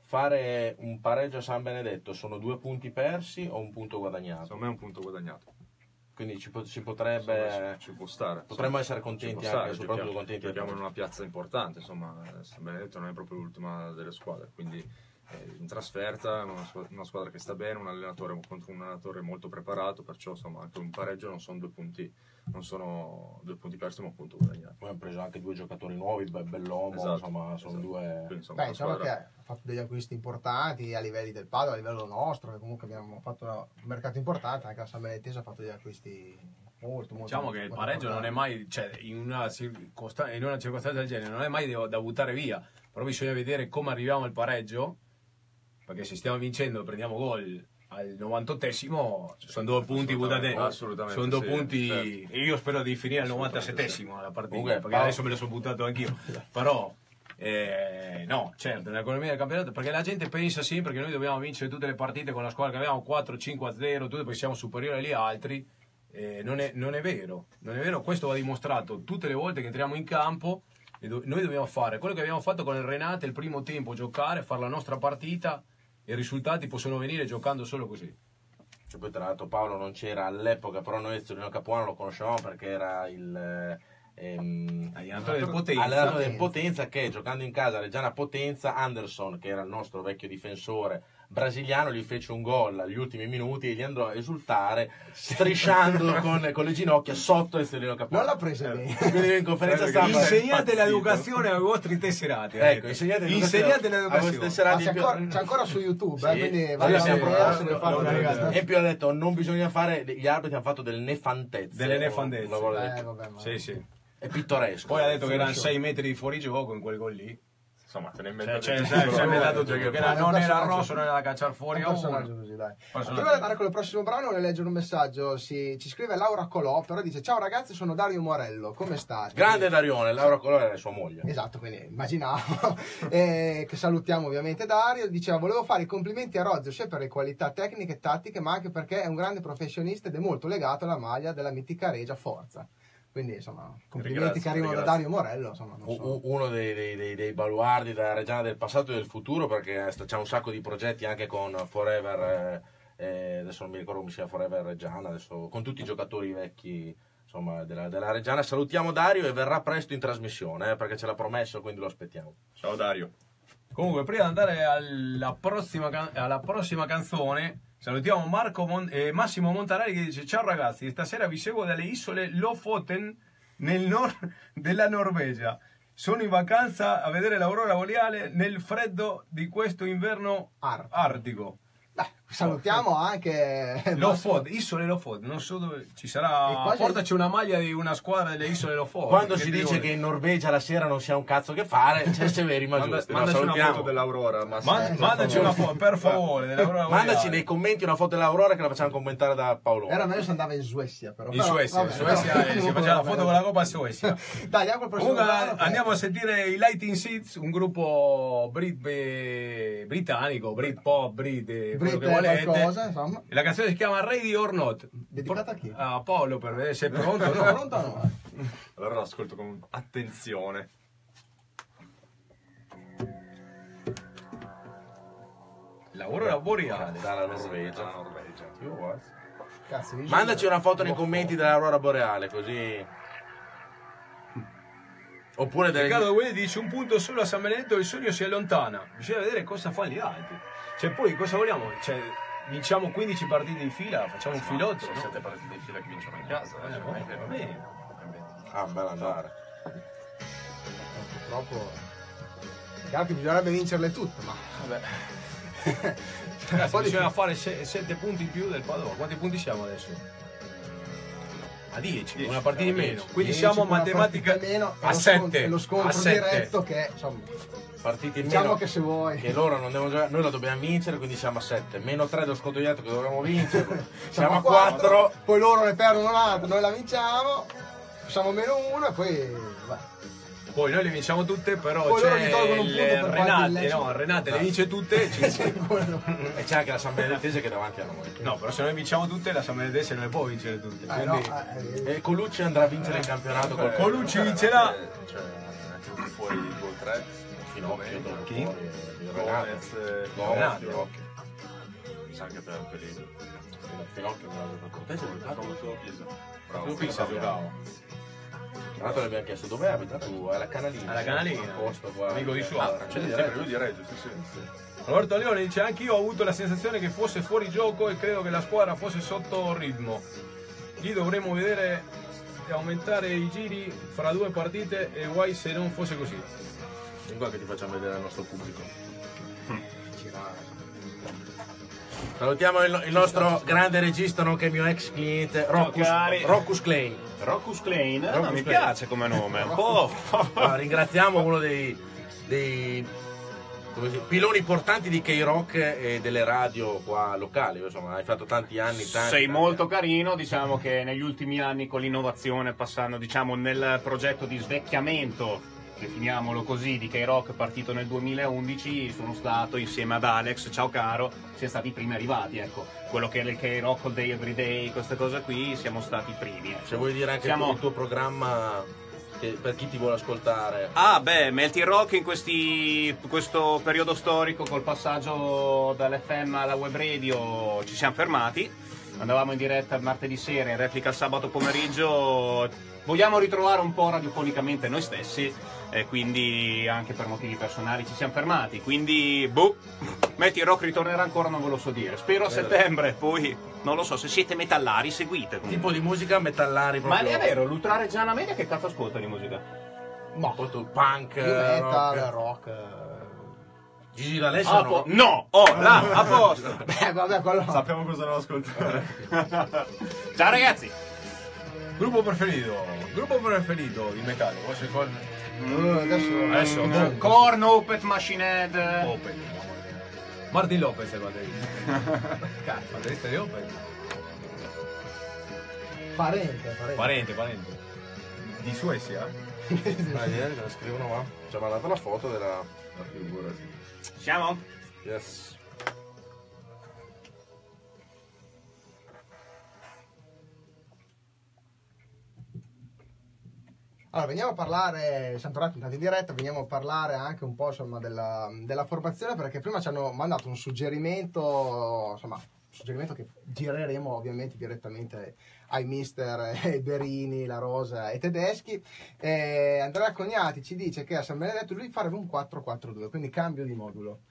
fare un pareggio a San Benedetto sono due punti persi o un punto guadagnato? Secondo me è un punto guadagnato. Quindi ci, po- si Insomma, potrebbe... ci, ci può stare. Potremmo Insomma, essere ci contenti stare, anche, soprattutto giochiamo- contenti Giochiamo in una piazza importante, insomma, eh, San Benedetto non è proprio l'ultima delle squadre, quindi eh, in trasferta una squadra che sta bene, un allenatore contro un allenatore molto preparato, perciò insomma anche un pareggio non sono due punti, non sono due punti persi ma un punto guadagnato. Poi hanno preso anche due giocatori nuovi, Be- Bellomo, Esatto, insomma, sono esatto. due... Quindi, insomma, Beh, diciamo squadra- che ha fatto degli acquisti importanti a livelli del Padova, a livello nostro, che comunque abbiamo fatto un mercato importante, anche la San Benedettese ha fatto degli acquisti Molto, molto, Diciamo che il molto pareggio non è mai, cioè in una, circosta- in una circostanza del genere, non è mai da, da buttare via. Però bisogna vedere come arriviamo al pareggio, perché se stiamo vincendo prendiamo gol al 98esimo, sono due punti buttati. assolutamente Sono due sì, punti. certo. Io spero di finire al Assolutamente 97esimo la partita, Comunque, perché Paolo- adesso me lo sono buttato anch'io. Però. eh, no, certo, nell'economia del campionato, perché la gente pensa sempre che noi dobbiamo vincere tutte le partite con la squadra che abbiamo 4-5-0, tutti poi siamo superiori agli altri. Eh, non, è, non è vero, non è vero, questo va dimostrato tutte le volte che entriamo in campo. noi dobbiamo fare quello che abbiamo fatto con il Renate il primo tempo, giocare, fare la nostra partita i risultati possono venire giocando solo così. Cioè, poi tra l'altro Paolo non c'era all'epoca, però noi Zolino Capuano lo conoscevamo perché era il eh, ehm, Allenatore del Potenza. allenatore del Potenza che giocando in casa Reggiana Potenza, Anderson, che era il nostro vecchio difensore brasiliano, gli fece un gol agli ultimi minuti e gli andò a esultare strisciando [LAUGHS] con, con le ginocchia sotto il Zolino Capuano. Non l'ha presa bene. Quindi in conferenza [LAUGHS] stampa Insegnate l'educazione ai vostri tesserati. Ecco, insegnate l'educazione. Ma tesserati c'è ancora, c'è ancora su YouTube, eh, Sì. quindi Sì, vale sì, la. E più ha detto non bisogna fare, gli arbitri hanno fatto delle nefandezze. Delle vuole Eh, vabbè, Sì, sì. È pittoresco. Poi ha detto che erano 6 metri di fuorigioco in quel gol lì. Insomma, te ne Cioè, inventate cioè, tutto, cioè, ci ha eh, inventato cioè, tutto, che era- non era rosso, non era da cacciare fuori a uno. così, dai. Prima di andare con il prossimo brano, voglio leggere un messaggio. Si- ci scrive Laura Colò, però dice: Ciao ragazzi, sono Dario Morello, come state? Grande Darione, Laura Colore è sua moglie. Esatto, quindi immaginavo [LAUGHS] Eh, che salutiamo ovviamente Dario. Diceva: Volevo fare i complimenti a Rozio sia per le qualità tecniche e tattiche, ma anche perché è un grande professionista ed è molto legato alla maglia della mitica Regia Forza. Quindi, insomma, complimenti Ringrazio, che arrivano da. Dario Morello. Insomma, so. Uno dei, dei- dei- dei baluardi della Reggiana del passato e del futuro perché c'è un sacco di progetti anche con Forever, eh, eh, adesso non mi ricordo come sia Forever Reggiana, adesso, con tutti i giocatori vecchi insomma, della, della Reggiana. Salutiamo Dario e verrà presto in trasmissione eh, perché ce l'ha promesso, quindi lo aspettiamo. Ciao Dario. Comunque, prima di andare alla prossima, alla prossima canzone, salutiamo Marco Mon- eh, Massimo Montanari che dice: Ciao ragazzi, stasera vi seguo dalle isole Lofoten nel nord della Norvegia. Sono in vacanza a vedere l'aurora boreale nel freddo di questo inverno Ar- artico. Beh, salutiamo anche [LAUGHS] Lofot, isole Lofot, non so dove ci sarà. Portaci una maglia di una squadra delle isole Lofot. Quando si dice vuole? che in Norvegia la sera non si ha un cazzo che fare, [LAUGHS] c'è Severi ma Manda- giusti. no, mandaci una foto dell'Aurora. Massimo. Man- Eh, mandaci una foto, per favore, [LAUGHS] Mandaci nei commenti una foto dell'Aurora che la facciamo commentare da Paolo. Era meglio se andava in Svezia, però. In Suecia, in vabbè, Suecia eh, si faceva la foto con la Coppa Suecia. Dai, andiamo col prossimo Comunque brano, che- andiamo a sentire i Lighting Seeds, un gruppo brit- eh, britannico, Brit Pop, Brit, eh, quello che Brit volete. qualcosa, insomma. E La canzone si chiama Ready or Not. Dedicata a chi? A Paolo per vedere se è pronto o no. [LAUGHS] pronto o no? Allora l'ascolto con attenzione. L'aurora boreale. Dalla Norvegia. Dalla Norvegia. Cazzo, Mandaci una foto nei commenti dell'aurora boreale, così. Oppure delle... Riccardo Guidi dice un punto solo a San Benedetto il sogno si allontana. Bisogna vedere cosa fanno gli altri. Cioè poi cosa vogliamo? Cioè, vinciamo 15 partite in fila, facciamo un filotto. Sono no? sette partite in fila che vincono in casa. Eh, eh, va bene, cioè, va bene. Ah, bello andare. Purtroppo. Chiaro che bisognerebbe vincerle tutte, ma. Vabbè. [LAUGHS] Ragazzi, bisogna fare 7 punti in più del Padova. Quanti punti siamo adesso? A 10, una partita in meno. Quindi Dieci siamo matematica meno, a lo scontro- 7. e lo scontro A 7. diretto che insomma Partite in diciamo meno. che se vuoi Che loro non devono giocare, noi la dobbiamo vincere, quindi siamo a 7. Meno 3 dello sconto diretto che dovremmo vincere. [LAUGHS] siamo a 4. poi loro ne perdono un'altra noi la vinciamo siamo meno uno e poi. Poi noi le vinciamo tutte, però Poi c'è il Renate, no, Renate le vince tutte. [LAUGHS] ci- E c'è anche la San Benedettese che è davanti a noi. No, però se noi vinciamo tutte, la San Benedetto non le può vincere tutte. Eh, no, Quindi eh, E Colucci andrà a vincere il campionato col Colucci vincerà. Cioè, anche fuori il gol 3. Finocchio. dopo Chi? il. Gomez, eh, Gomez, Renato. Finocchio. sa anche per periodo. Finocchio non l'aveva fatto. Te sei giocato? Solo Pisa. Bravo. Qui si giocavo. Tra l'altro l'abbiamo chiesto dove abita tu? Alla Canalina. Alla Canalina. Un posto qua. Amico di Suara. C'è sempre lui di Reggio, sì, sì. Roberto Leone dice anch'io ho avuto la sensazione che fosse fuori gioco e credo che la squadra fosse sotto ritmo. Lì dovremmo vedere e aumentare i giri fra due partite e guai se non fosse così. Vieni qua che ti facciamo vedere il nostro pubblico. Salutiamo il, il nostro grande regista, nonché mio ex cliente, Rockus, cari. Rockus Klein. Rockus Klein, Rockus mi Klein. piace come nome, un po'. Ah, ringraziamo uno dei, dei si- piloni portanti di K-Rock e delle radio qua locali. Insomma, hai fatto tanti anni. Tanti, Sei tanti molto carino, diciamo che negli ultimi anni con l'innovazione, passando diciamo nel progetto di svecchiamento, definiamolo così, di K-Rock partito nel 2011, sono stato insieme ad Alex, ciao caro, siamo stati i primi arrivati, ecco, quello che era il K-Rock All Day Everyday, queste cose qui, siamo stati i primi. ecco. Se vuoi dire anche Siamo- il tuo programma per chi ti vuole ascoltare. Ah, beh, Melty Rock in questi- questo periodo storico col passaggio dall'FM alla web radio ci siamo fermati. Andavamo in diretta martedì sera, in replica il sabato pomeriggio. Vogliamo ritrovare un po' radiofonicamente noi stessi e quindi anche per motivi personali ci siamo fermati. Quindi, boh, Melty Rock ritornerà ancora, non ve lo so dire. Spero a settembre, poi non lo so, se siete metallari seguite. Tipo di musica metallari Ma proprio. è vero, l'ultrareggiana media che cazzo ascolta di musica? Ma Molto punk, io metal, rock. rock. Gigi D'Alessio Ah, no? po- no! Oh, là, a posto! [LAUGHS] Beh, vabbè, quello. Sappiamo cosa non ascoltare. Ciao ragazzi! Gruppo preferito, gruppo preferito di metallo. Uh, adesso. Adesso, Eh, boh. Corn, Opet, Machine Head. Opel. Martin Lopez è batterista. [LAUGHS] Cazzo, batterista di Opel. Parente, parente. Parente, parente. Di Suecia? [LAUGHS] Ah, ieri me la scrivono qua. Ci ha mandato la foto della. La figura. Siamo? Yes. Allora, veniamo a parlare, siamo tornati in diretta, veniamo a parlare anche un po' insomma, della, della formazione perché prima ci hanno mandato un suggerimento, insomma, un suggerimento che gireremo ovviamente direttamente ai mister Berini, La Rosa e Tedeschi. Eh, Andrea Cognati ci dice che a San Benedetto lui farebbe un 4-4-2, quindi cambio di modulo.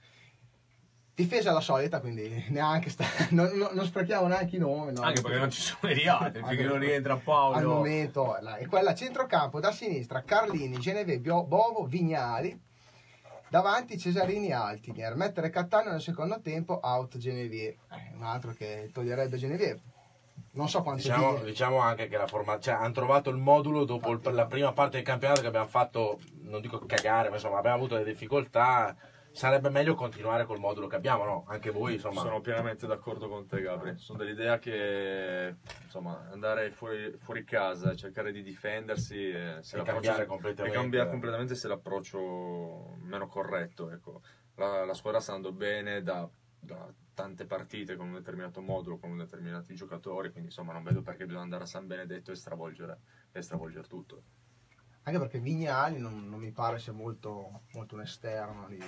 Difesa alla solita, quindi [LAUGHS] neanche sta, non, non- non sprechiamo neanche i nomi. no? Anche perché non ci sono i altri, finché non rientra al Paolo. momento la- è quella centrocampo da sinistra Carlini, Geneve, Bio- Bovo, Vignali davanti Cesarini Altinier mettere Cattaneo nel secondo tempo out Genevieve Eh, un altro che toglierebbe Genevieve non so quanto Diciamo, dire. diciamo anche che la forma, cioè, hanno trovato il modulo dopo il- la prima parte del campionato che abbiamo fatto, non dico cagare, ma insomma abbiamo avuto delle difficoltà. Sarebbe meglio continuare col modulo che abbiamo, no? Anche voi, insomma. Sono pienamente d'accordo con te, Gabri. Sono dell'idea che insomma, andare fuori, fuori casa e cercare di difendersi eh, E l'approccio- cambiare completamente. e cambiare completamente se l'approccio meno corretto. Ecco. La, la squadra sta andando bene da, da tante partite con un determinato modulo, con determinati giocatori, quindi insomma non vedo perché bisogna andare a San Benedetto e stravolgere, e stravolgere tutto. Anche perché Vignali non, non mi pare sia molto, molto un esterno di,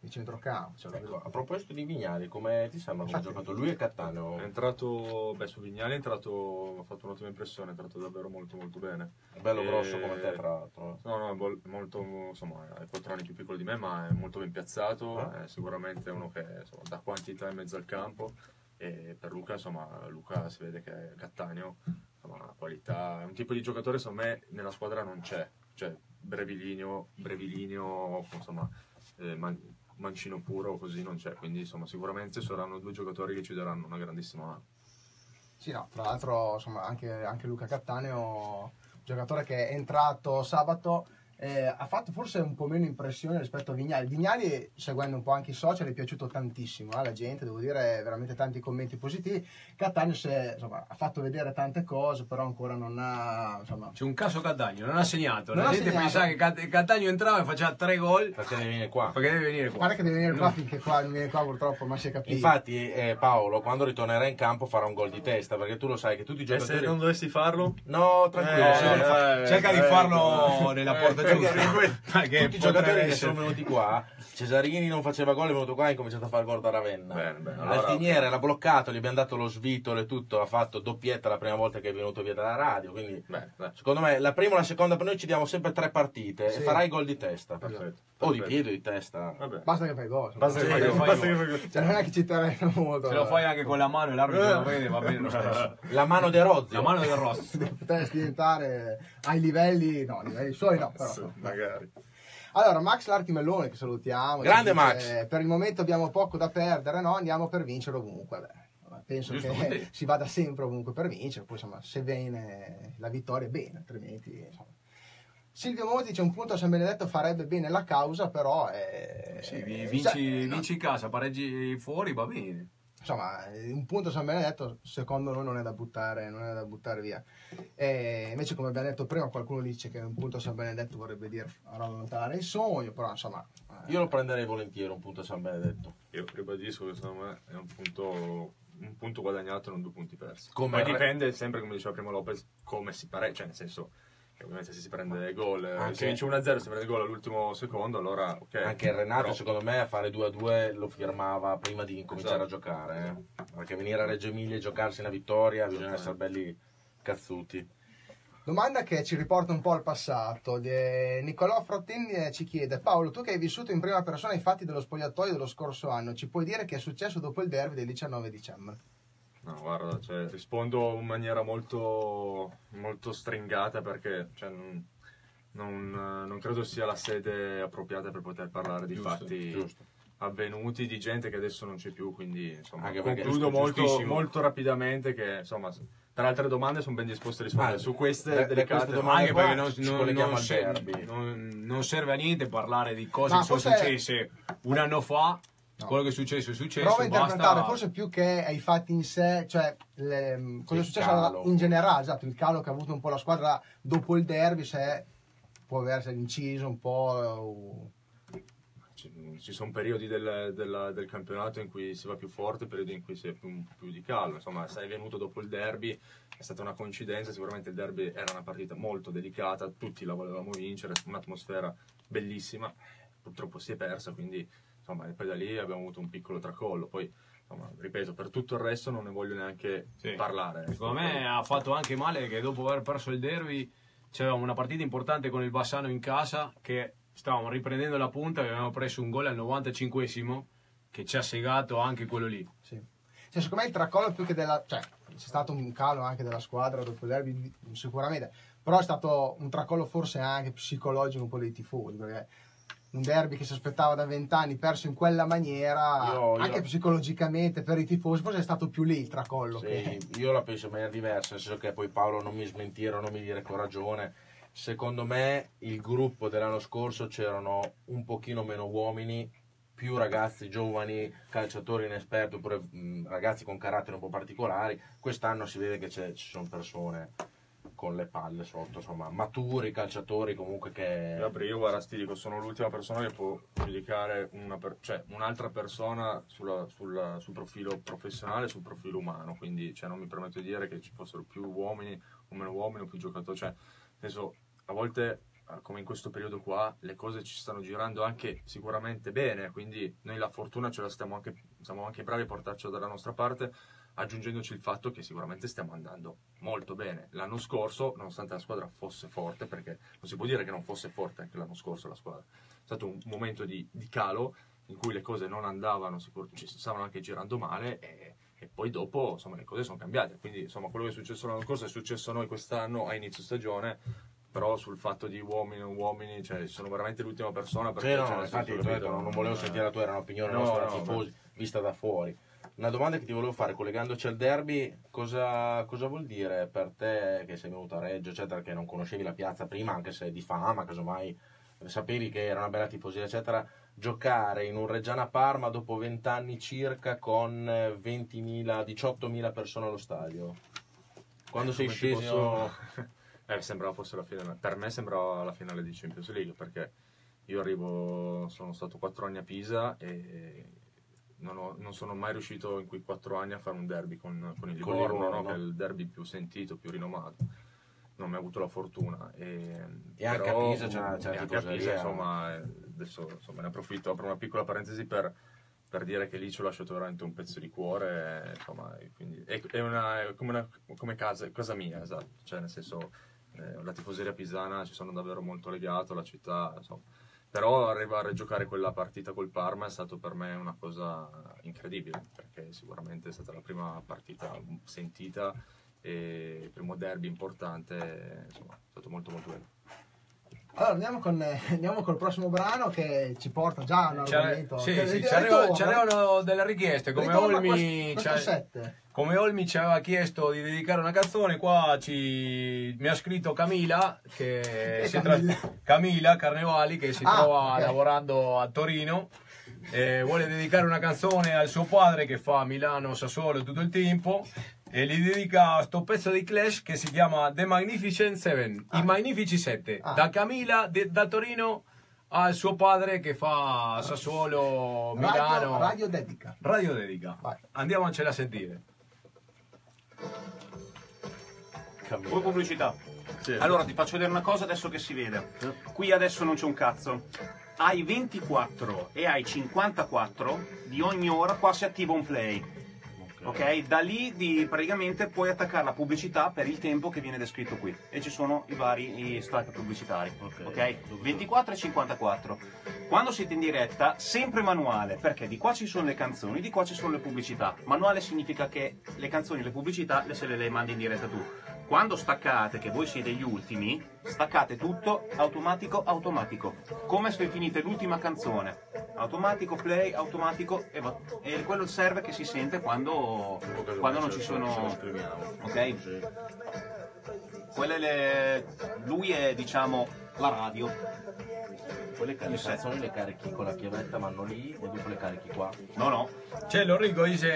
di centrocampo cioè, Ecco, a proposito di Vignali, come ti sembra come ha giocato lui e Cattaneo? È entrato, beh, su Vignali è entrato, ha fatto un'ottima impressione, è entrato davvero molto molto bene. È bello Eh, grosso come te, tra l'altro. No, no, è bol- molto, insomma, è 4 anni più piccolo di me, ma è molto ben piazzato, Ah. è sicuramente uno che insomma, dà quantità in mezzo al campo e per Luca, insomma, Luca si vede che è Cattaneo, insomma, qualità, è un tipo di giocatore, secondo me, nella squadra non c'è, cioè brevilineo, brevilineo, insomma, eh, man- mancino puro così non c'è, quindi insomma, sicuramente saranno due giocatori che ci daranno una grandissima mano. Sì, no, tra l'altro insomma, anche, anche Luca Cattaneo, giocatore che è entrato sabato, eh, ha fatto forse un po' meno impressione rispetto a Vignali. Vignali, seguendo un po' anche i social, è piaciuto tantissimo alla gente, devo dire veramente tanti commenti positivi. Cattaneo è, insomma, ha fatto vedere tante cose, però ancora non ha... Insomma, C'è un caso Cattaneo, non ha segnato. Non La ha gente segnato. pensava che Cat- Cattaneo entrava e faceva tre gol Perché devi venire qua. perché deve venire qua. guarda che deve venire qua No. finché qua non viene qua purtroppo, ma si è capito. Infatti, eh, Paolo, quando ritornerà in campo farà un gol di testa, perché tu lo sai che tutti i E se giocatori. non dovessi farlo? No, tranquillo. Eh, se eh, Cerca di eh, farlo eh, nella eh, porta perché- [LAUGHS] tutti i giocatori che sono venuti qua, Cesarini non faceva gol, è venuto qua e ha cominciato a fare gol da Ravenna. Allora, L'altiniere ok. era bloccato, gli abbiamo dato lo svitolo e tutto, ha fatto doppietta la prima volta che è venuto via dalla radio, quindi Bene, dai. secondo me la prima e la seconda per noi ci diamo sempre tre partite Sì. e farai gol di testa. Perfetto. O di piede o di testa. Vabbè. Basta che fai gol. Basta che fai gol, fai basta gol. che fai gol. Cioè, non è che ci terreno molto. Se lo fai anche con la mano e l'arbitro lo vede, va bene lo stesso. [LAUGHS] La mano di Rozio. La mano del Ross. [LAUGHS] Potresti diventare ai livelli, no, ai livelli suoi no, però. Sì, magari. Allora, Max Lartimellone che salutiamo. Grande dice, Max. Per il momento abbiamo poco da perdere, no? Andiamo per vincere ovunque. Beh, penso Giusto, che si vada sempre ovunque per vincere, poi insomma se viene la vittoria bene, altrimenti insomma. Silvio Monti dice un punto a San Benedetto farebbe bene la causa, però è... Sì, vi- cioè, vinci, no, vinci in casa, pareggi fuori, va bene. insomma, un punto a San Benedetto secondo noi non è da buttare, non è da buttare via. E invece, come abbiamo detto prima, qualcuno dice che un punto a San Benedetto vorrebbe dire allontanare il sogno, però insomma. eh, Io lo prenderei volentieri un punto a San Benedetto. Io ribadisco che secondo me è un punto, un punto guadagnato e non due punti persi. Come re- dipende sempre, come diceva prima Lopez, come si pareggia, cioè nel senso ovviamente se si prende gol, eh, Anche- se vince 1-0 si prende gol all'ultimo secondo, allora ok. Anche il Renato, Però- secondo me, a fare 2-2 lo firmava prima di incominciare Esatto. a giocare. eh. Perché venire a Reggio Emilia e giocarsi una vittoria bisogna essere belli cazzuti. Domanda che ci riporta un po' al passato. Di- Niccolò Frottini eh, ci chiede: Paolo, tu che hai vissuto in prima persona i fatti dello spogliatoio dello scorso anno, ci puoi dire che è successo dopo il derby del 19 dicembre? No, guarda, cioè, rispondo in maniera molto, molto stringata perché cioè, non, non, non credo sia la sede appropriata per poter parlare di Giusto, fatti giusto. avvenuti di gente che adesso non c'è più, quindi insomma, concludo molto, molto rapidamente che insomma, per altre domande sono ben disposto a rispondere, Ah, su queste da- da delicate queste domande Anche qua perché non, non- colleghiamo non serve a niente parlare di cose Ma che sono forse- successe un anno fa. No. Quello che è successo è successo. Prova a interpretare basta- forse più che ai fatti in sé, cioè le- cosa è successo calo. in generale, esatto, il calo che ha avuto un po' la squadra dopo il derby, se può aversi inciso un po'. ci, sono periodi del, del- del campionato in cui si va più forte, periodi in cui si è più, più di calmo. Insomma, sei venuto dopo il derby, è stata una coincidenza. Sicuramente il derby era una partita molto delicata, tutti la volevamo vincere, un'atmosfera bellissima. Purtroppo si è persa, quindi insomma, e poi da lì abbiamo avuto un piccolo tracollo. Poi, insomma, ripeto, per tutto il resto non ne voglio neanche Sì. parlare. ecco. Secondo me ha fatto anche male che dopo aver perso il derby c'avevamo una partita importante con il Bassano in casa che stavamo riprendendo la punta e avevamo preso un gol al 95esimo che ci ha segato anche quello lì. Sì. Cioè, secondo me il tracollo più che della. cioè, c'è stato un calo anche della squadra dopo il derby, sicuramente. Però è stato un tracollo forse anche psicologico un po' dei tifosi, perché un derby che si aspettava da vent'anni perso in quella maniera, Io- io- anche psicologicamente per i tifosi, forse è stato più lì il tracollo. Sì, che- io la penso in maniera diversa, nel senso che poi Paolo non mi smentire non mi dire con ragione. Secondo me il gruppo dell'anno scorso c'erano un pochino meno uomini, più ragazzi giovani, calciatori inesperti, oppure mh, ragazzi con caratteri un po' particolari. Quest'anno si vede che ci sono persone con le palle sotto, insomma, maturi calciatori comunque che... Gabri, io guarda, ti dico, sono l'ultima persona che può giudicare per- cioè, un'altra persona sulla- sulla- sul profilo professionale sul profilo umano, quindi cioè, non mi permetto di dire che ci fossero più uomini o meno uomini o più giocatori, cioè, senso, a volte eh, come in questo periodo qua le cose ci stanno girando anche sicuramente bene, quindi noi la fortuna ce la stiamo anche, siamo anche bravi a portarcela dalla nostra parte, aggiungendoci il fatto che sicuramente stiamo andando molto bene. L'anno scorso, nonostante la squadra fosse forte, perché non si può dire che non fosse forte anche l'anno scorso la squadra, è stato un momento di, di calo in cui le cose non andavano, ci stavano anche girando male e, e poi dopo insomma, le cose sono cambiate. Quindi insomma, quello che è successo l'anno scorso è successo a noi quest'anno a inizio stagione. Però sul fatto di uomini o uomini, cioè, sono veramente l'ultima persona perché Sì, no, cioè, infatti non, volevo sentire la tua, era un'opinione No, nostra no, tifosi, vista da fuori. Una domanda che ti volevo fare, collegandoci al derby, cosa, cosa vuol dire per te che sei venuto a Reggio, eccetera, che non conoscevi la piazza prima, anche se di fama, casomai sapevi che era una bella tifoseria, eccetera, giocare in un Reggiana Parma dopo 20 anni circa con eh, 20.000, 18.000 persone allo stadio? Quando sei Come ti sceso... posso- [LAUGHS] Eh, sembrava fosse la finale. Per me sembrava la finale di Champions League perché io arrivo, sono stato quattro anni a Pisa e non, ho- non sono mai riuscito in quei quattro anni a fare un derby con, con il Con Livorno, Livorno. no? che è il derby più sentito, più rinomato. Non mi ha avuto la fortuna. E, E anche a Pisa c'era e anche a. Pisa, insomma, adesso insomma, ne approfitto, apro una piccola parentesi per, per dire che lì ci ho lasciato veramente un pezzo di cuore, insomma, quindi è, è una- è come, una, come casa, casa mia, esatto, cioè nel senso eh, la tifoseria pisana ci sono davvero molto legato, la città, insomma. Però arrivare a giocare quella partita col Parma è stato per me una cosa incredibile, perché sicuramente è stata la prima partita sentita e il primo derby importante, insomma, è stato molto molto bello. Allora andiamo, con, eh, [LAUGHS] andiamo col prossimo brano che ci porta già a un sì, che- sì, c'erano, ritorna. c'erano delle richieste, come Olmi, come Olmi ci aveva chiesto di dedicare una canzone, qua ci, mi ha scritto Camila, che [LAUGHS] si tra-? Camila Carnevali, che si Ah, trova ok. lavorando a Torino. e vuole dedicare una canzone al suo padre che fa Milano Sassuolo tutto il tempo e gli dedica sto pezzo di Clash che si chiama The Magnificent Seven, i Magnifici Sette, Ah. da Camila de- da Torino al suo padre che fa Sassuolo Milano. Radio, radio dedica. Radio dedica. Vai. Andiamocela a sentire. Poi pubblicità. Allora ti faccio vedere una cosa adesso che si vede. Qui adesso non c'è un cazzo. Hai 24 e hai 54 di ogni ora qua si attiva un play. Ok? Da lì di- praticamente puoi attaccare la pubblicità per il tempo che viene descritto qui. E ci sono i vari i strike pubblicitari. Ok? 24 e 54. Quando siete in diretta, sempre manuale, perché di qua ci sono le canzoni, di qua ci sono le pubblicità. Manuale significa che le canzoni e le pubblicità le se le mandi in diretta tu. Quando staccate, che voi siete gli ultimi, staccate tutto automatico, automatico. Come se finite l'ultima canzone. Automatico, play, automatico e, va- e quello serve che si sente quando, quando non ci sono... Ok? Quelle le... Lui è diciamo la radio. Quelle Il le set. canzoni le carichi con la chiavetta, vanno lì e dopo le carichi qua. No, no. C'è Lorico dice,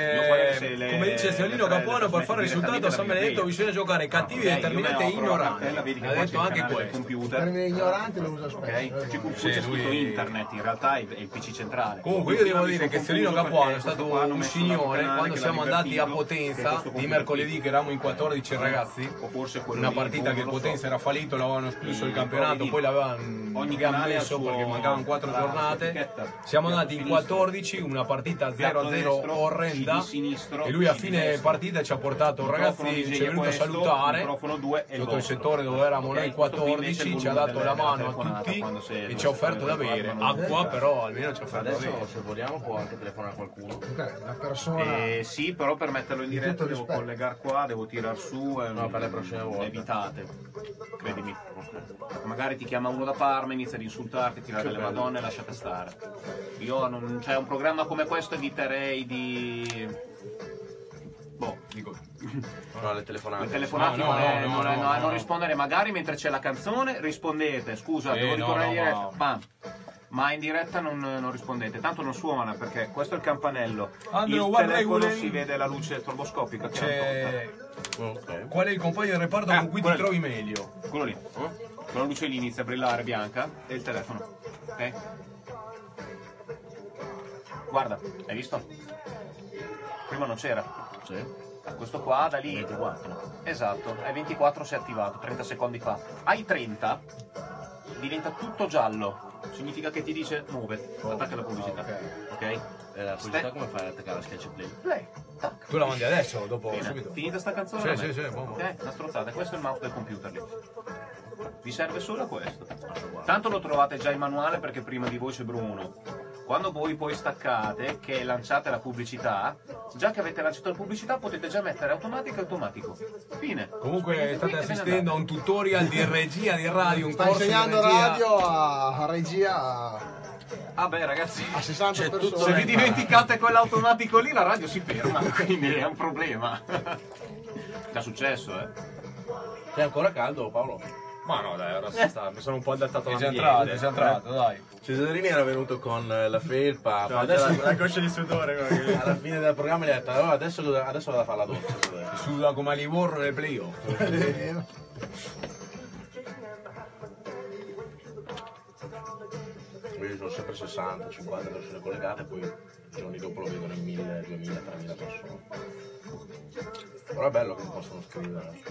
le- come dice Seolino le tre- Capuano, le per fare trasmetti risultato a San Benedetto bisogna giocare cattivi Ok, e io determinati e ignoranti. Ha c'è detto il anche questo. Il computer. termine ignorante lo usa spesso. Ok? eh. Qui Sì, c'è scritto lui- internet, in realtà è il PC centrale. Comunque io devo dire che Seolino Capuano è stato un signore quando siamo andati a Potenza di mercoledì che eravamo in 14 ragazzi. o forse quello Una partita boh, che il lo. Potenza era fallito, l'avevano escluso il Mm, campionato, poi ogni canale suo- perché mancavano 4 la- giornate. Siamo andati in sinistro. 14, una partita Piatto 0-0 destro, orrenda. E lui a fine partita ci ha portato ragazzi, ci è venuto a salutare e sotto il settore dove eravamo noi questo qui invece è 14, il ci ha dato la mano a tutti e ci ha offerto da bere. Acqua però almeno ci ha offerto da bere. se vogliamo può anche telefonare a qualcuno. Una persona. Eh, sì, però per metterlo in Di diretta devo collegare qua, devo tirar su e No, per le prossime volte. evitate. Credimi. Magari ti chiama uno da Parma, inizia ad insultarti, tirare le madonne e lasciate stare. Io non, cioè un programma come questo eviterei di. Boh, dico. No, le telefonate. Le telefonate No, no, non, è- no, non no, è- no, no, no. non rispondere magari mentre c'è la canzone, rispondete, scusa, Sì, devo no, ritornare no, in diretta. ma- Bam. Ma in diretta non, non rispondete, tanto non suona perché questo è il campanello. Andrew, il telefono si vede la luce stroboscopica che C'è... Ok. Qual è il compagno del reparto Ah, con cui ti quello- trovi meglio? Quello lì. Quella luce lì inizia a brillare bianca e il telefono. Ok? Guarda, hai visto? Prima non c'era. Sì. Questo qua da lì. 24. Esatto, ai 24 si è attivato 30 secondi fa. Ai 30 diventa tutto giallo. Significa che ti dice muove, attacca la pubblicità. Ok? E la pubblicità come fai ad attaccare la sketch play? Play, tac. Tu la mandi adesso, dopo, Fine. subito. Finita sta canzone? Sì, sì, sì, buono. Ok, una strozzata. Questo è il mouse del computer lì. Vi serve solo questo. Tanto lo trovate già in manuale perché prima di voi c'è Bruno. Quando voi poi staccate, che lanciate la pubblicità, già che avete lanciato la pubblicità potete già mettere automatico e automatico. Fine. Comunque state assistendo a un tutorial di regia di radio, un Sta corso di insegnando regia. radio a, a regia. Ah beh ragazzi, a 60 C'è persone. se vi dimenticate quell'automatico lì la radio si ferma, [LAUGHS] quindi è un problema. Già successo, eh. È ancora caldo Paolo? Ma no, dai, ora si sta. Mi sono un po' adattato È all'ambiente. entrato, è già entrato, dai. Cesarini era venuto con eh, la felpa. Cioè, adesso, la, [LAUGHS] la coscia di sudore. che- alla fine del programma gli ha detto allora adesso, adesso vado a fare la doccia. [LAUGHS] Suda come a Livorno nel playoff. 60, 50 persone collegate, poi i giorni dopo lo vedono in 1000, 2000, 3000 persone. Però è bello che possono scrivere.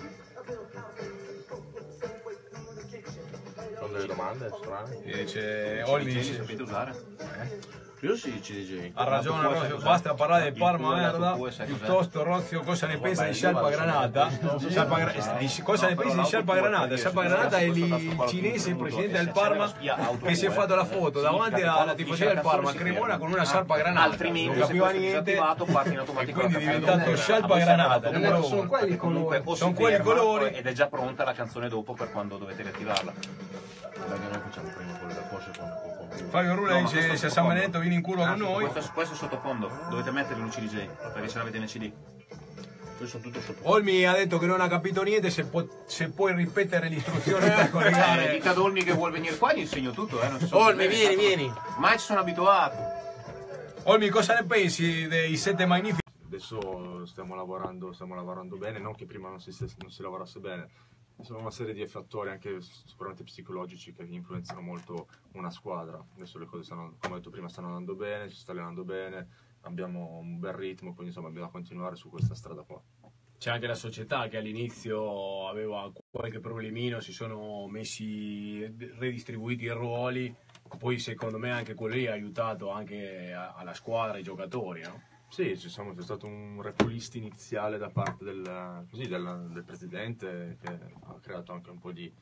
Sono delle domande strane? E Dice Li dice, sapete usare? Io sì, CDJ. Ha ragione Rozio, basta parlare del Parma merda. Piuttosto Rozio cosa ne pensa di Scialpa Granata? Cosa ne pensi di Scialpa Granata? Scialpa Granata è il cinese, il presidente del Parma, che si è fatto la foto davanti alla tifoseria del Parma a Cremona con una Scialpa Granata. Altrimenti, non capiva niente e automatico quindi è diventato. Scialpa Granata. sono quelli ferma colori. ed è già pronta la canzone dopo per quando dovete riattivarla. Fabio Rula No, ma dice se a San. Benedetto vieni in curva con noi. Questo, questo è sottofondo, dovete metterlo in un CDJ, perché ce l'avete nel CD. Questo tutto sotto. Olmi ha detto che non ha capito niente, se, può- se puoi ripetere le istruzioni per Eh, collegare. dite ad Olmi che vuol venire qua, gli insegno tutto, eh. Olmi, vieni, vieni. Mai ci sono abituato. Olmi, cosa ne pensi dei sette magnifici? Adesso stiamo lavorando, stiamo lavorando bene, non che prima non si, non si lavorasse bene. Sono una serie di fattori anche sicuramente psicologici che influenzano molto una squadra. Adesso le cose stanno, come ho detto prima, stanno andando bene, ci sta allenando bene, abbiamo un bel ritmo, quindi insomma bisogna continuare su questa strada qua. C'è anche la società che all'inizio aveva qualche problemino, si sono messi redistribuiti i ruoli, poi secondo me anche quello lì ha aiutato anche alla squadra, ai giocatori, no? Sì, ci siamo- c'è stato un repulist iniziale da parte del, così, del- del presidente che ha creato anche un po' di,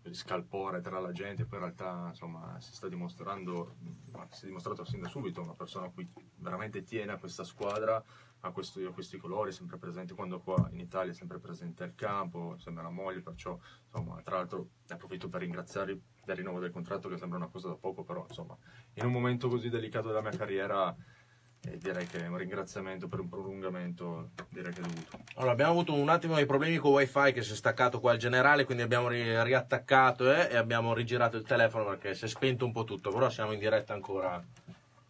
di scalpore tra la gente, poi in realtà insomma, si sta dimostrando, si è dimostrato sin da subito, una persona a cui veramente tiene a questa squadra, a, questo- a questi colori, sempre presente quando qua in Italia sempre presente al campo, sembra la moglie, perciò insomma, tra l'altro ne approfitto per ringraziarli del rinnovo del contratto che sembra una cosa da poco, però insomma in un momento così delicato della mia carriera e direi che un ringraziamento per un prolungamento direi che è dovuto. Allora, abbiamo avuto un attimo di problemi con wifi che si è staccato qua il generale, quindi abbiamo ri- riattaccato eh, e abbiamo rigirato il telefono perché si è spento un po' tutto, però siamo in diretta ancora.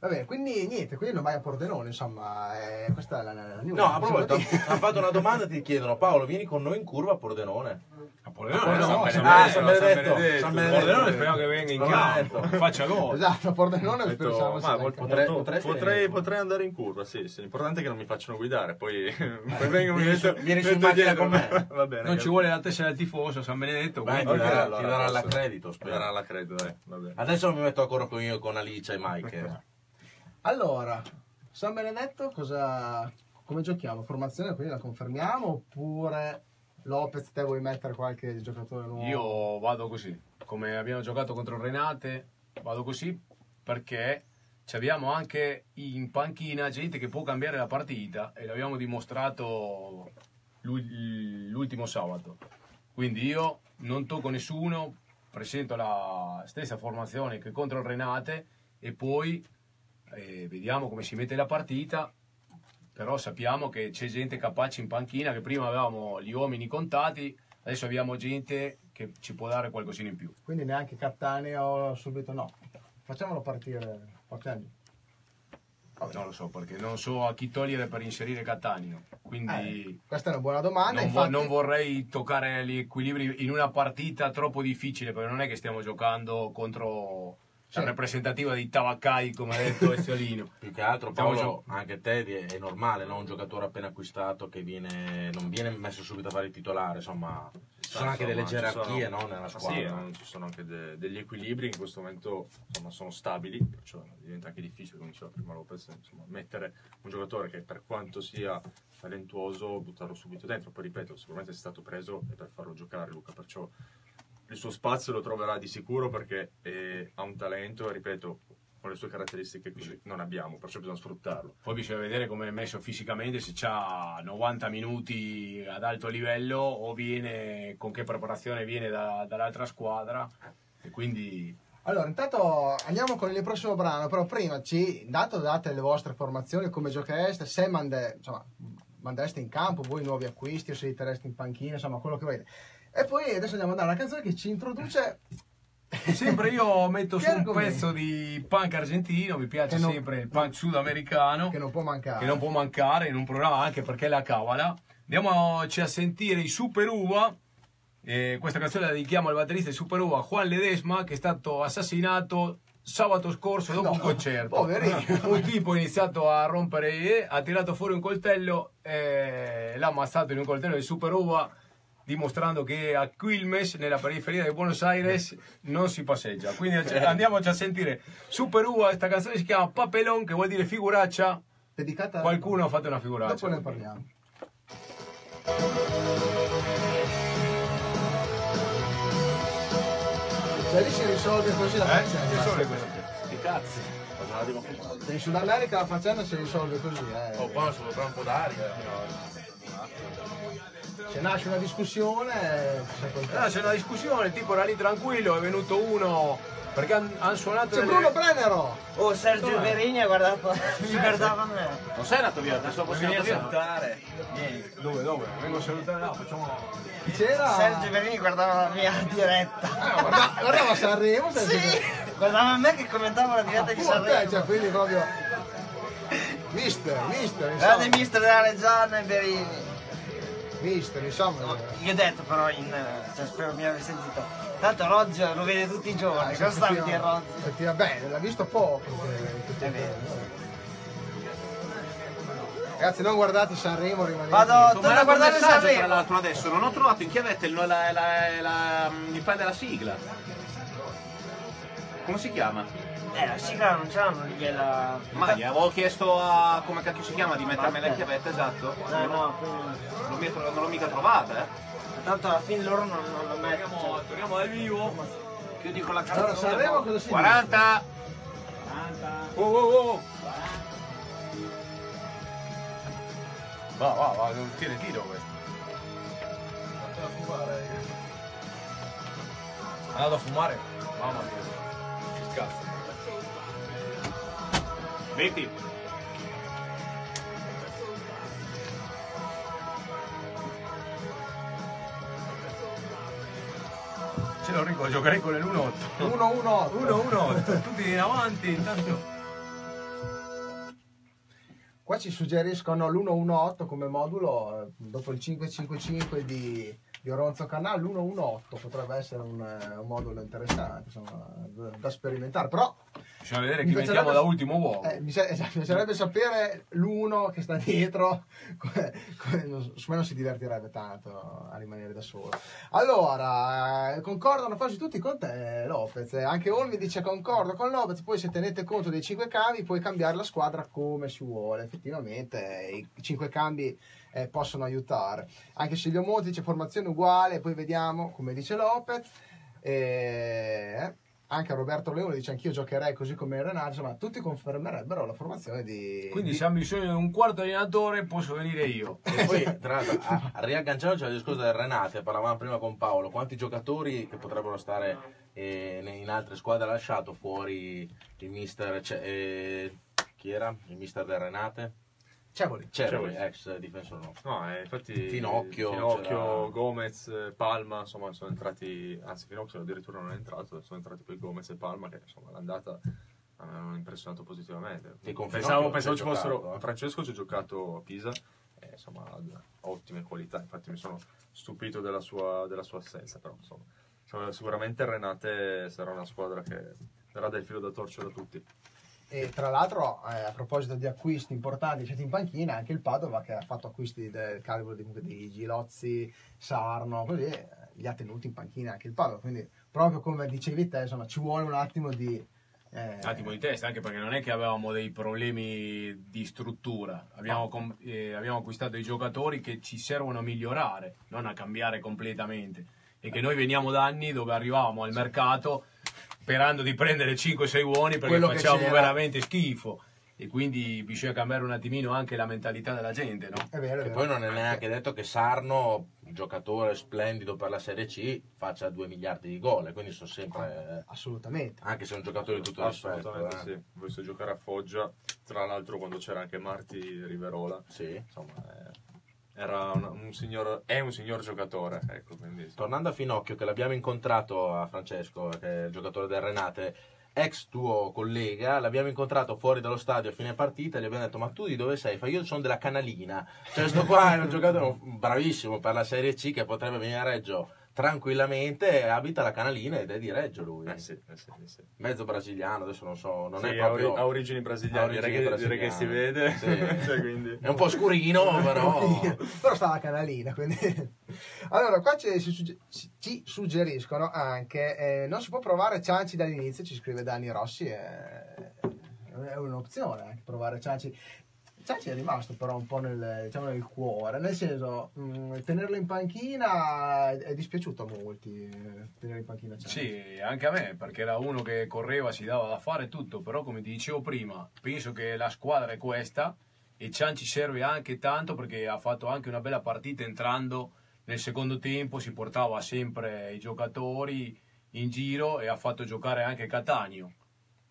Va bene, quindi niente, quindi non vai a Pordenone, insomma, eh, questa è la, la, la news. No, a proposito, hanno fatto una [LAUGHS] domanda e ti chiedono Paolo, vieni con noi in curva a Pordenone. A Pordenone, no, San San Benedetto, Ah, San Benedetto. San Benedetto. Pordenone speriamo che venga in campo, faccia gol. Esatto, a Pordenone Ho detto, pensavo ma Potrei- potrei, venire. potrei andare in curva, sì, sì. L'importante è che non mi facciano guidare, poi, [LAUGHS] poi vengono Vieni su- vieni su in macchina con me. [LAUGHS] Va bene. Non ci vuole la testa del tifoso San Benedetto, Vai, ti darà, ti darà l'accredito, spero. darà la credo, dai, va bene. Adesso mi metto a corro con io con Alicia e Mike. Allora, San Benedetto, cosa, come giochiamo? Formazione, quindi la confermiamo oppure Lopez te vuoi mettere qualche giocatore nuovo? Io vado così, come abbiamo giocato contro Renate, vado così perché abbiamo anche in panchina gente che può cambiare la partita e l'abbiamo dimostrato l'ul- l'ultimo sabato. Quindi io non tocco nessuno, presento la stessa formazione che contro Renate e poi eh, vediamo come si mette la partita. Però sappiamo che c'è gente capace in panchina, che prima avevamo gli uomini contati, adesso abbiamo gente che ci può dare qualcosina in più. Quindi neanche Cattaneo subito no. Facciamolo partire, portiamo. Non lo so perché non so a chi togliere per inserire Cattaneo. Quindi Eh, questa è una buona domanda. non, vo- infatti, non vorrei toccare gli equilibri in una partita troppo difficile perché non è che stiamo giocando contro Sì. la rappresentativa di Tavaccai, come ha detto [LAUGHS] Eziolino. Più che altro, Stiamo Paolo, anche te è normale, no? un giocatore appena acquistato che viene, non viene messo subito a fare il titolare, insomma, ci sono anche delle gerarchie sono- no? nella squadra. Sì, eh, ci sono anche de- degli equilibri in questo momento insomma, sono stabili, perciò diventa anche difficile, come diceva prima Lopez, insomma, mettere un giocatore che per quanto sia talentuoso, buttarlo subito dentro. Poi ripeto, sicuramente è stato preso e per farlo giocare Luca, perciò il suo spazio lo troverà di sicuro perché eh, ha un talento e ripeto, con le sue caratteristiche qui non abbiamo, perciò bisogna sfruttarlo. Poi bisogna vedere come è messo fisicamente, se ha 90 minuti ad alto livello o viene, con che preparazione viene da- dall'altra squadra. E quindi Allora, intanto andiamo con il prossimo brano, però prima ci intanto date le vostre formazioni, come giochereste, se mande, insomma, mandereste in campo voi nuovi acquisti o se li terreste in panchina, insomma, quello che volete. E poi adesso andiamo a dare una canzone che ci introduce [LAUGHS] sempre io metto su un pezzo di punk argentino, mi piace non- sempre il punk sudamericano. che non può mancare. che non può mancare in un programma anche perché è la cavala. Andiamoci a sentire i Super Uva. Eh, questa canzone la dedichiamo al batterista di Super Uva, Juan Ledesma, che è stato assassinato sabato scorso dopo No, un concerto. poverino. Un tipo ha iniziato a rompere, ha tirato fuori un coltello, eh, l'ha ammazzato in un coltello di Super Uva dimostrando che a Quilmes, nella periferia di Buenos Aires, non si passeggia. Quindi [LAUGHS] cioè, andiamoci a sentire Super Uva, questa canzone si chiama Papelon, che vuol dire figuraccia. Dedicata a... Qualcuno ha fatto una figuraccia. Dopo ne parliamo. Cioè lì si risolve così la Eh? faccenda. Che sono le cose? Sti cazzi. Se in Sud America la faccenda si risolve così, eh. Oh, qua per un po' d'aria. Se nasce una discussione, eh, Ah, contento. c'è una discussione, il tipo era lì tranquillo, è venuto uno perché hanno suonato C'è delle- Bruno Brennero! Oh, Sergio Verini ha guardato, mi guardava a me. Non sei andato via, adesso possiamo venire a salutare. Dove, dove? Vengo a salutare là, facciamo... Chi c'era? Sergio Verini guardava la mia diretta. Ah, guarda- guardava Sanremo, Sergio Sì, Verini. guardava a me che commentavo la diretta di Pure te, cioè, Sanremo. quindi proprio... Mister, mister, Grande mister della Reggiana e Verini. Mister, insomma. Io ho detto però in. cioè spero mi abbia sentito. Tanto Rozio lo vede tutti i giorni, cosa sta a dire Rozio? Effettivamente, beh, l'ha visto poco. perché- È vero. Ragazzi, non guardate Sanremo, rimanete. Vado, Sto torno a guardare messaggio, tra Sanremo. l'altro adesso, non ho trovato in chiavetta il, la, la, la, la- il file della sigla. Come si chiama? Eh, la sigla non c'hanno lì la. Ma gli avevo chiesto a come cacchio si chiama di mettermela in chiavetta, esatto. No, no, quindi. Non, mi- non l'ho mica trovata, eh. Tanto alla fine loro non, non lo mettono. Torniamo dal vivo. Chiudi con la Allora, canzone. Sanremo cosa si 40! Oh, oh, oh. Va, va, va, non tiene tiro questo. È andato a fumare? Mamma mia. Che cazzo. 20. Ce lo ricordo, giocherei con l'1-8. 1-1-8. 1-1-8, tutti in avanti, intanto. Qua ci suggeriscono l'118 come modulo, eh, dopo il 555 di, di Oronzo Canal, l'118 potrebbe essere un, eh, un modulo interessante, insomma, da, da sperimentare. Però Bisogna vedere Mi chi mettiamo da ultimo uomo. eh, mi, esatto, mi piacerebbe sapere l'uno che sta dietro, su me non si divertirebbe tanto a rimanere da solo. Allora, concordano quasi tutti con te Lopez, anche Olmi dice concordo con Lopez, poi se tenete conto dei cinque cambi puoi cambiare la squadra come si vuole, effettivamente i cinque cambi eh, possono aiutare. Anche Silvio Monti dice formazione uguale, poi vediamo come dice Lopez. Eh, anche Roberto Leone dice anch'io giocherei così come il Renato, insomma tutti confermerebbero la formazione di... Quindi di- se hanno bisogno di un quarto allenatore posso venire io. E poi, tra l'altro, a, a riagganciarci al discorso del Renate, parlavamo prima con Paolo, quanti giocatori che potrebbero stare eh, in altre squadre ha lasciato fuori il mister, cioè, eh, chi era? Il mister del Renate? Cevoli. Cervoli, ex difensore nostro. No, eh, infatti Finocchio, Finocchio, c'era- Gomez, eh, Palma, insomma, sono entrati, anzi Finocchio addirittura non è entrato, sono entrati poi Gomez e Palma che insomma l'andata mi hanno impressionato positivamente. Pensavo, pensavo ci fossero, giocato, eh? Francesco ci ha giocato a Pisa, e, insomma ha ottime qualità, infatti mi sono stupito della sua, della sua assenza, però insomma sicuramente Renate sarà una squadra che darà del filo da torcere a tutti. E tra l'altro, eh, a proposito di acquisti importanti lasciati in panchina, anche il Padova che ha fatto acquisti del calibro di, di Gilozzi, Sarno, così eh, li ha tenuti in panchina anche il Padova. Quindi, proprio come dicevi te, insomma, ci vuole un attimo di. eh, attimo di testa, anche perché non è che avevamo dei problemi di struttura, abbiamo, com- eh, abbiamo acquistato dei giocatori che ci servono a migliorare, non a cambiare completamente. E che noi veniamo da anni dove arrivavamo al mercato sperando di prendere 5-6 buoni perché Quello facciamo veramente schifo. E quindi bisogna cambiare un attimino anche la mentalità della gente, no? È vero, è Che poi non è neanche detto che Sarno, giocatore splendido per la Serie C, faccia 2 miliardi di gol, quindi sono sempre, Assolutamente. anche se è un giocatore di tutto rispetto. Assolutamente eh. sì, ho visto giocare a Foggia, tra l'altro quando c'era anche Marti Riverola, Sì. insomma eh, era un, un signor, è un signor giocatore, ecco, quindi. Tornando a Finocchio, che l'abbiamo incontrato a Francesco, che è il giocatore del Renate, ex tuo collega, l'abbiamo incontrato fuori dallo stadio a fine partita e gli abbiamo detto ma tu di dove sei? Fa io sono della Canalina. Cioè sto qua è un giocatore bravissimo per la Serie C che potrebbe venire a Reggio tranquillamente, abita la Canalina ed è di Reggio lui. Eh sì, eh sì, eh sì. Mezzo brasiliano, adesso non so, non Sì, è ha proprio... ha origini brasiliane, direi che- direi che si vede. [LAUGHS] Cioè, quindi- È un po' scurino, [LAUGHS] però... però sta la canalina quindi allora qua ci, ci sugge- ci suggeriscono anche eh, non si può provare cianci dall'inizio ci scrive Dani Rossi è, è un'opzione anche provare cianci Cianci è rimasto però un po' nel, diciamo, nel cuore, nel senso, mh, tenerlo in panchina è, è dispiaciuto a molti, eh, tenerlo in panchina Cianci. Sì, anche a me, perché era uno che correva, si dava da fare tutto, però come ti dicevo prima, penso che la squadra è questa e Cianci serve anche tanto perché ha fatto anche una bella partita entrando nel secondo tempo, si portava sempre i giocatori in giro e ha fatto giocare anche Catania.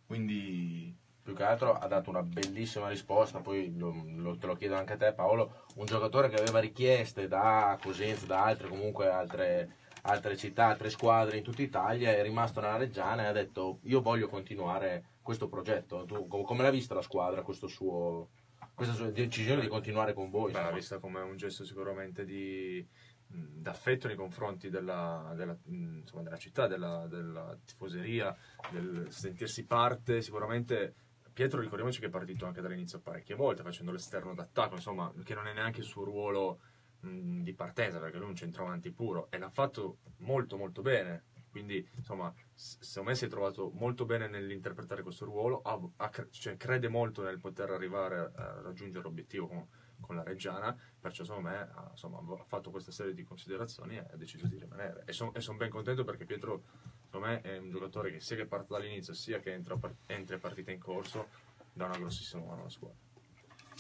Quindi più che altro ha dato una bellissima risposta, poi lo- lo- te lo chiedo anche a te Paolo, un giocatore che aveva richieste da Cosenza, da altre comunque altre, altre città, altre squadre in tutta Italia, è rimasto nella Reggiana e ha detto io voglio continuare questo progetto. Tu com- come l'ha vista la squadra, suo, questa sua decisione di continuare con voi? L'ha vista come un gesto sicuramente di d'affetto nei confronti della, della, insomma, della città, della, della tifoseria, del sentirsi parte. Sicuramente Pietro ricordiamoci che è partito anche dall'inizio parecchie volte facendo l'esterno d'attacco, insomma, che non è neanche il suo ruolo mh, di partenza perché lui è un centravanti puro e l'ha fatto molto molto bene. Quindi, insomma, secondo me si è trovato molto bene nell'interpretare questo ruolo, ha- ha cioè, crede molto nel poter arrivare a, a raggiungere l'obiettivo con, la Reggiana, perciò secondo me ha, insomma, ha fatto questa serie di considerazioni e ha deciso di rimanere. E sono ben contento perché Pietro, secondo me, è un giocatore che sia che parte dall'inizio sia che entra, entra partita in corso, dà una grossissima mano alla squadra.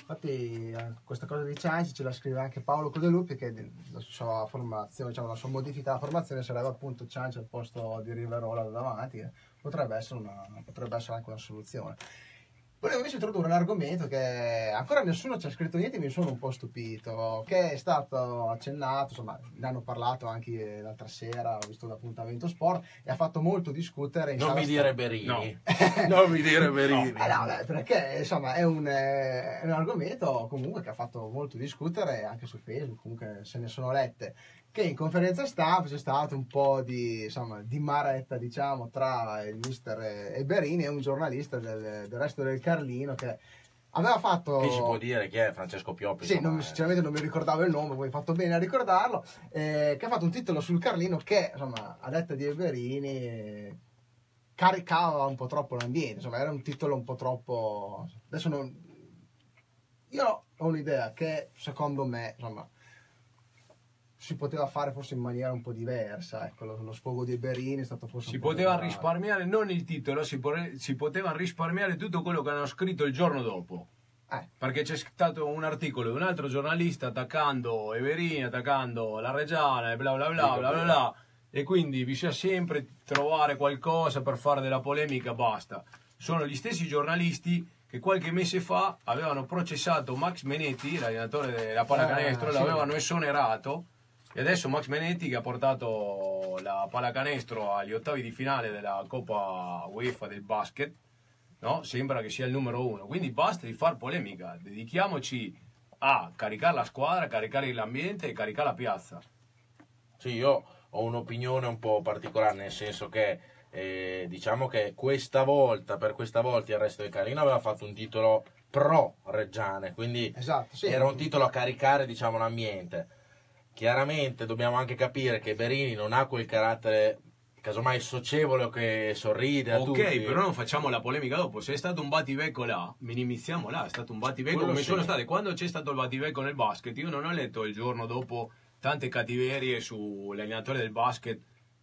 Infatti eh, questa cosa di Cianci ce la scrive anche Paolo Codeluppi che la sua formazione, diciamo, la sua modifica alla formazione sarebbe appunto Cianci al posto di Riverola da davanti, che potrebbe essere, una, potrebbe essere anche una soluzione. Volevo invece introdurre un argomento che ancora nessuno ci ha scritto niente, mi sono un po' stupito, che è stato accennato, insomma, ne hanno parlato anche l'altra sera, ho visto l'appuntamento sport, e ha fatto molto discutere [LAUGHS] Non mi dire Berini. non mi dire Berini. Eh, no, beh, perché insomma è un, eh, è un argomento comunque che ha fatto molto discutere anche su Facebook, comunque se ne sono lette, che in conferenza stampa c'è stato un po' di, insomma, di maretta diciamo tra il mister Eberini e un giornalista del, del resto del Carlino che aveva fatto... Chi ci può dire chi è Francesco Pioppi? Sì, non, eh. sinceramente non mi ricordavo il nome, poi hai fatto bene a ricordarlo, eh, che ha fatto un titolo sul Carlino che, insomma, a detta di Eberini, eh, caricava un po' troppo l'ambiente, insomma, era un titolo un po' troppo... Adesso non... Io ho un'idea che, secondo me, insomma, si poteva fare forse in maniera un po' diversa, ecco, lo, lo sfogo di Eberini è stato forse si poteva esagerato. risparmiare non il titolo, si, pore- si poteva risparmiare tutto quello che hanno scritto il giorno dopo. Eh. Perché c'è stato un articolo di un altro giornalista attaccando Everini, attaccando la Reggiana e bla bla bla bla bla bla. E quindi bisogna sempre trovare qualcosa per fare della polemica, basta. Sono gli stessi giornalisti che qualche mese fa avevano processato Max Menetti, l'allenatore della pallacanestro, Ah, sì. l'avevano esonerato e adesso Max Menetti che ha portato la pallacanestro agli ottavi di finale della Coppa UEFA del basket, no? sembra che sia il numero uno. Quindi basta di far polemica, dedichiamoci a caricare la squadra, caricare l'ambiente e caricare la piazza. Sì, io ho un'opinione un po' particolare, nel senso che eh, diciamo che questa volta, per questa volta il resto del Carlino aveva fatto un titolo pro Reggiane, quindi Esatto, sì. era un titolo a caricare diciamo, l'ambiente. Chiaramente dobbiamo anche capire che Berini non ha quel carattere casomai socievole che sorride a Ok, tutti. però non facciamo la polemica dopo. Se è stato un battibecco là, minimizziamo là. È stato un battibecco Quello come sì. sono state. Quando c'è stato il battibecco nel basket, io non ho letto il giorno dopo tante cattiverie sull'allenatore del basket.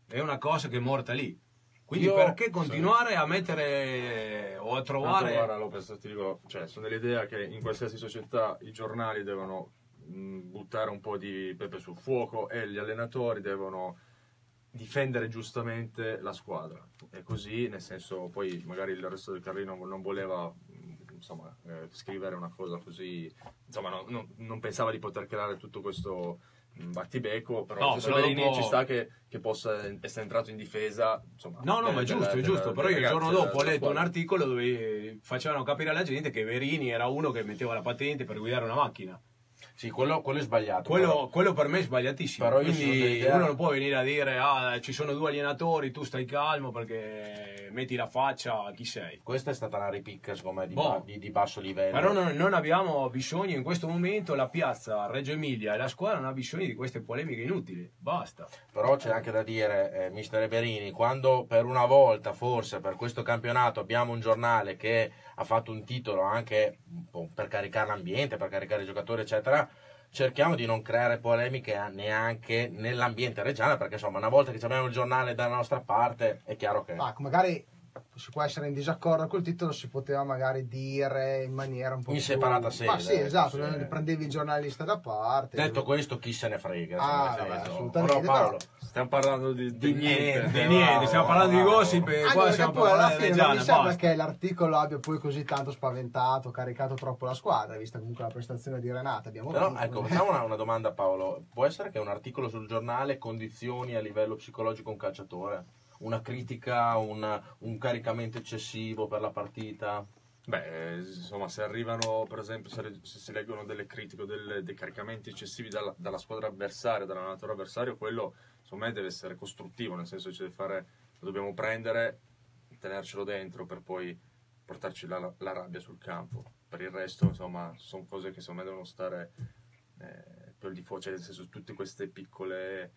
È una cosa che è morta lì. Quindi Io- perché continuare a mettere o a trovare... Tanto, guarda Lopez, ti dico, cioè, sono dell'idea che in qualsiasi società i giornali devono buttare un po' di pepe sul fuoco e gli allenatori devono difendere giustamente la squadra. E così, nel senso, poi magari il resto del Carlino non voleva mh, insomma, eh, scrivere una cosa così, insomma, no- no- non pensava di poter creare tutto questo mh, battibecco, però, No, allo stesso però Berini dopo- ci sta che, che possa essere entrato in difesa. Insomma, No, no, ma è giusto, della- è giusto. della- Però io il giorno dopo ho letto un articolo dove facevano capire alla gente che Verini era uno che metteva la patente per guidare una macchina. Sì, quello, quello è sbagliato. Quello, quello per me è sbagliatissimo. Però Quindi uno non può venire a dire ah, ci sono due allenatori, tu stai calmo perché metti la faccia chi sei. Questa è stata una ripicca, secondo me, di, Boh. di- di basso livello. Però non, non abbiamo bisogno in questo momento, la piazza Reggio Emilia e la squadra non ha bisogno di queste polemiche inutili. Basta. Però c'è anche da dire, eh, mister Eberini, quando per una volta, forse per questo campionato, abbiamo un giornale che ha fatto un titolo anche po' per caricare l'ambiente, per caricare i giocatori, eccetera, cerchiamo di non creare polemiche neanche nell'ambiente reggiano, perché insomma, una volta che abbiamo il giornale dalla nostra parte, è chiaro che... Ma magari si può essere in disaccordo col titolo, si poteva magari dire in maniera un po' In più... separata sede, Ma sì, ecco, esatto, sì. non prendevi il giornalista da parte. Detto questo, chi se ne frega? Ah, se ne frega. assolutamente, Però Paolo, Stiamo parlando di, di niente. Di niente, stiamo parlando di gossip e Anche qua stiamo poi alla parlando di fine non mi sembra che l'articolo abbia poi così tanto spaventato, caricato troppo la squadra, vista comunque la prestazione di Renata. Abbiamo Però vinto. ecco, facciamo una, una domanda Paolo. Può essere che un articolo sul giornale condizioni a livello psicologico un calciatore? Una critica, un, un caricamento eccessivo per la partita? Beh, insomma, se arrivano, per esempio, se, si leggono delle critiche o dei caricamenti eccessivi dalla, dalla squadra avversaria, dall'allenatore avversario, quello, secondo me, deve essere costruttivo, nel senso che deve fare, lo dobbiamo prendere, tenercelo dentro per poi portarci la, la rabbia sul campo. Per il resto, insomma, sono cose che secondo me devono stare eh, più al di fuori, cioè, nel senso, tutte queste piccole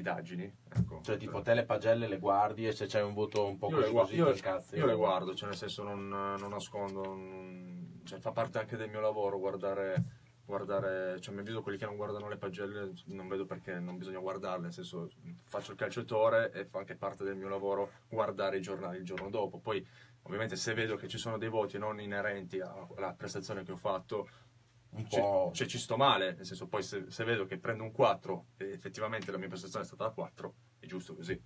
stupidaggini. Ecco. Cioè, tipo te le pagelle le guardi e se c'è un voto un po' Io così così io- ti incazzi? io le guardo, cioè nel senso non, non nascondo, non- cioè, fa parte anche del mio lavoro guardare, guardare, cioè mi vedo quelli che non guardano le pagelle, non vedo perché non bisogna guardarle, nel senso faccio il calciatore e fa anche parte del mio lavoro guardare i giornali il giorno dopo, poi ovviamente se vedo che ci sono dei voti non inerenti a- alla prestazione che ho fatto, Un ci, po'... cioè, ci sto male, nel senso poi se, se vedo che prendo un 4 e effettivamente la mia prestazione è stata da 4, è giusto così.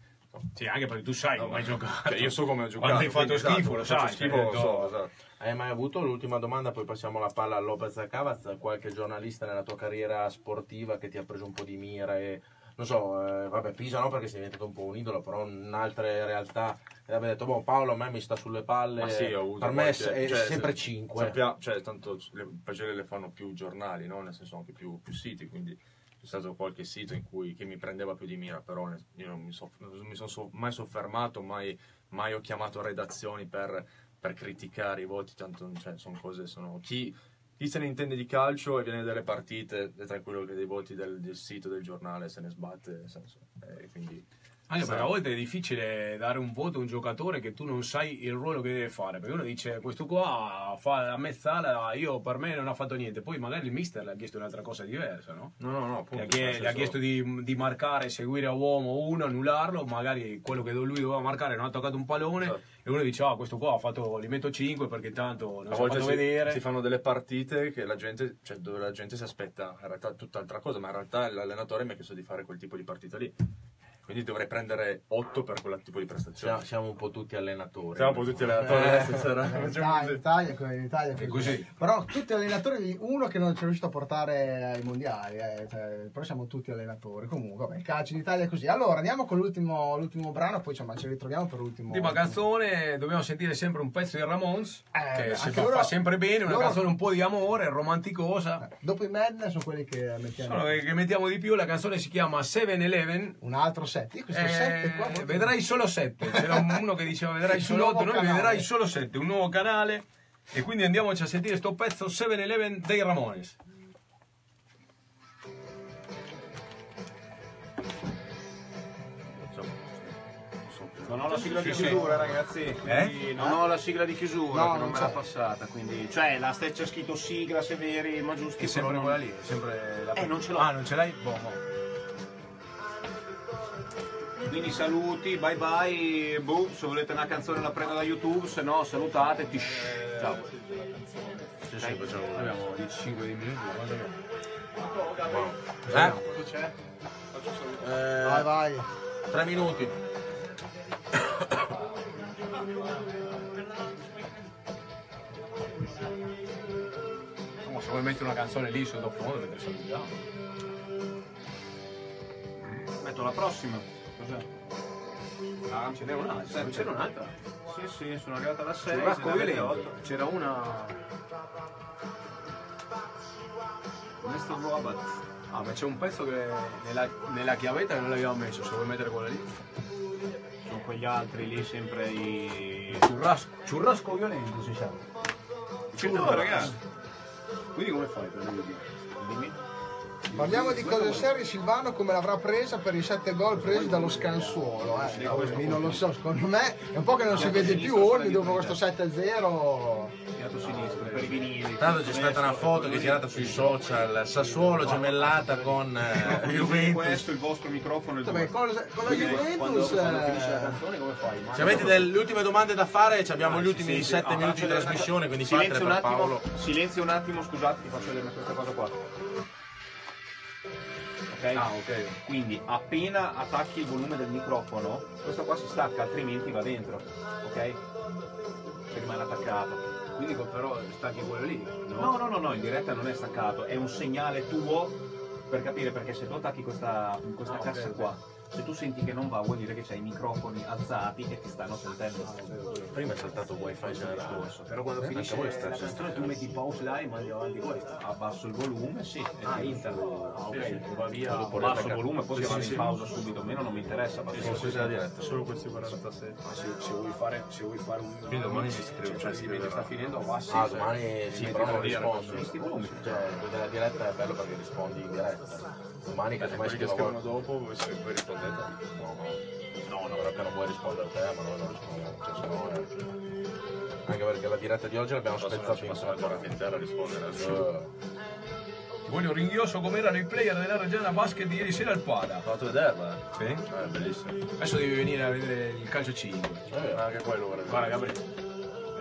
Sì, anche perché tu sai No, come hai ma- giocato. cioè, io so come ho giocato. Quando hai fatto quindi, esatto, schifo, lo sai. schifo, lo so, esatto. Hai mai avuto l'ultima domanda, poi passiamo la palla a Lopez Cavaz, qualche giornalista nella tua carriera sportiva che ti ha preso un po' di mira e non so, eh, vabbè, Pisa no perché sei diventato un po' un idolo, però in altre realtà e abbia detto, boh, Paolo a me mi sta sulle palle, Ma sì, ho avuto per me qualche- è cioè, sempre se- 5. sappia- cioè, tanto le pagelle le fanno più giornali, no? nel senso anche più, più siti, quindi c'è stato qualche sito in cui, che mi prendeva più di mira, però io non mi, so- non mi sono so- mai soffermato, mai, mai ho chiamato redazioni per, per criticare i voti, tanto cioè, sono cose, sono... Chi, chi se ne intende di calcio e viene delle partite è tranquillo che dei voti del, del sito, del giornale se ne sbatte, senso, eh, quindi... Anche perché a volte è difficile dare un voto a un giocatore che tu non sai il ruolo che deve fare. Perché uno dice questo qua fa la mezzala, io per me non ha fatto niente. Poi magari il mister le ha chiesto un'altra cosa diversa, no? No, no, no, appunto, nel gli ha chiesto di, di marcare, seguire a uomo uno, annullarlo. Magari quello che lui doveva marcare non ha toccato un pallone. Certo. E uno dice: Ah, questo qua ha fatto, li metto 5 perché tanto non a si è volte fatto si, vedere. si fanno delle partite che la gente, cioè, dove la gente si aspetta in realtà tutt'altra cosa, ma in realtà l'allenatore mi ha chiesto di fare quel tipo di partita lì. Quindi dovrei prendere 8 per quel tipo di prestazione. Siamo, siamo un po' tutti allenatori. Siamo un po' tutti allenatori, Eh, stasera. in Facciamo Italia, in. Italia, come in Italia così. così. Però tutti allenatori, uno che non ci è riuscito a portare ai mondiali, eh, cioè, però siamo tutti allenatori. Comunque, vabbè, il calcio in Italia è così. Allora, andiamo con l'ultimo, l'ultimo brano, poi insomma, ci ritroviamo per l'ultimo. Ultima canzone, dobbiamo sentire sempre un pezzo di Ramones, Eh, che fa, loro- fa sempre bene, una loro- canzone un po' di amore, romanticosa. Eh, Dopo i Madness sono quelli che mettiamo. Che, che mettiamo di più, la canzone si chiama 7-Eleven. Un altro set. Io questo Eh, set qua. molto- vedrai solo 7. C'era un- uno che diceva vedrai [LAUGHS] solo nuovo 8, noi canale. vedrai solo 7, un nuovo canale. E quindi andiamoci a sentire sto pezzo 7-Eleven dei Ramones. Non ho la sigla di chiusura, ragazzi. Eh? Non ho la sigla di chiusura, No, che non non me l'ha passata. Quindi, cioè, la c'è scritto sigla, Severi, ma giusto. Che è sempre quella lì, è sempre la Eh, non ce l'ho. Ah, non ce l'hai? Boh, boh. Quindi saluti, bye bye. Boh, se volete una canzone la prendo da YouTube, se no salutate. Tish. Ciao. Sì, sì, facciamo- Abbiamo 15 minuti. abbiamo? Eh? Eh, Vai, vai. tre minuti. No, se vuoi mettere una canzone lì sottofondo mentre salutiamo. Metto la prossima. Cos'è? Ah, ce n'è un'altra. Sette. C'era un'altra. Sì, sì, sono arrivata alla 6. C'era Violento. C'era una. Mr. Robot. Ah, ma c'è un pezzo che nella, nella chiavetta che non l'abbiamo messo, se vuoi mettere quella lì. Sono quegli altri lì sempre i... Churrasco, churrasco violento si chiama. No, ragazzi. Quindi come fai per dire? Dimmi. Parliamo di cose serie, Silvano come l'avrà presa per i 7 gol presi dallo Scansuolo. Eh. Non lo so, secondo me è un po' che non si vede più Olmi dopo questo 7-0. Fiato sinistro, per i vinili. Tanto c'è stata una foto che è girata sui social, Sassuolo gemellata con eh, Juventus. Questo il vostro microfono il Vabbè, con, con la Juventus eh? Se avete delle ultime domande da fare, ci abbiamo gli ultimi 7 minuti di trasmissione, quindi Silenzio un attimo, silenzio un attimo, scusate, ti faccio vedere questa cosa qua. Ok? Ah, ok. Quindi appena attacchi il volume del microfono, questo qua si stacca, altrimenti va dentro. Ok? Se rimane attaccato. Quindi però stacchi quello lì, no? No, no, no, no, in diretta non è staccato, è un segnale tuo per capire perché se tu attacchi questa, questa Ah, cassa ok. qua, se tu senti che non va vuol dire che c'hai i microfoni alzati e ti stanno sentendo. Prima è saltato il wifi generale. Però quando finisce voi stai la canzone tu metti pause là e mandi avanti questa. Abbasso il volume, sì. e Ah, interno. Ah, ok, e va via. Dopo abbasso il volume poi si va in pausa subito, a me non mi interessa. abbasso il volume. la diretta. Solo questi 46. Ma se, se vuoi fare, se vuoi fare un. Quindi domani scrivo, Cioè, ci se vedi che sta scriverà. finendo, abbassi. Ah, domani sì, però non rispondo. questi volumi. Cioè, della diretta è bello perché rispondi in diretta. Domani che Quelli che scrivono dopo, voi se rispondete. No, no. No, no, perché non vuoi rispondere a te, ma noi non rispondiamo. Cioè, se no, eh. Anche perché la diretta di oggi l'abbiamo ci in quattro. giornata intera a rispondere. Eh, Ti voglio ringhioso come erano i player della Reggiana Basket di ieri sera al Pada. Ho fatto vederla, eh? Sì? Eh, bellissimo. Adesso devi venire a vedere il calcio 5. eh, anche quello vorrei Guarda Gabriele.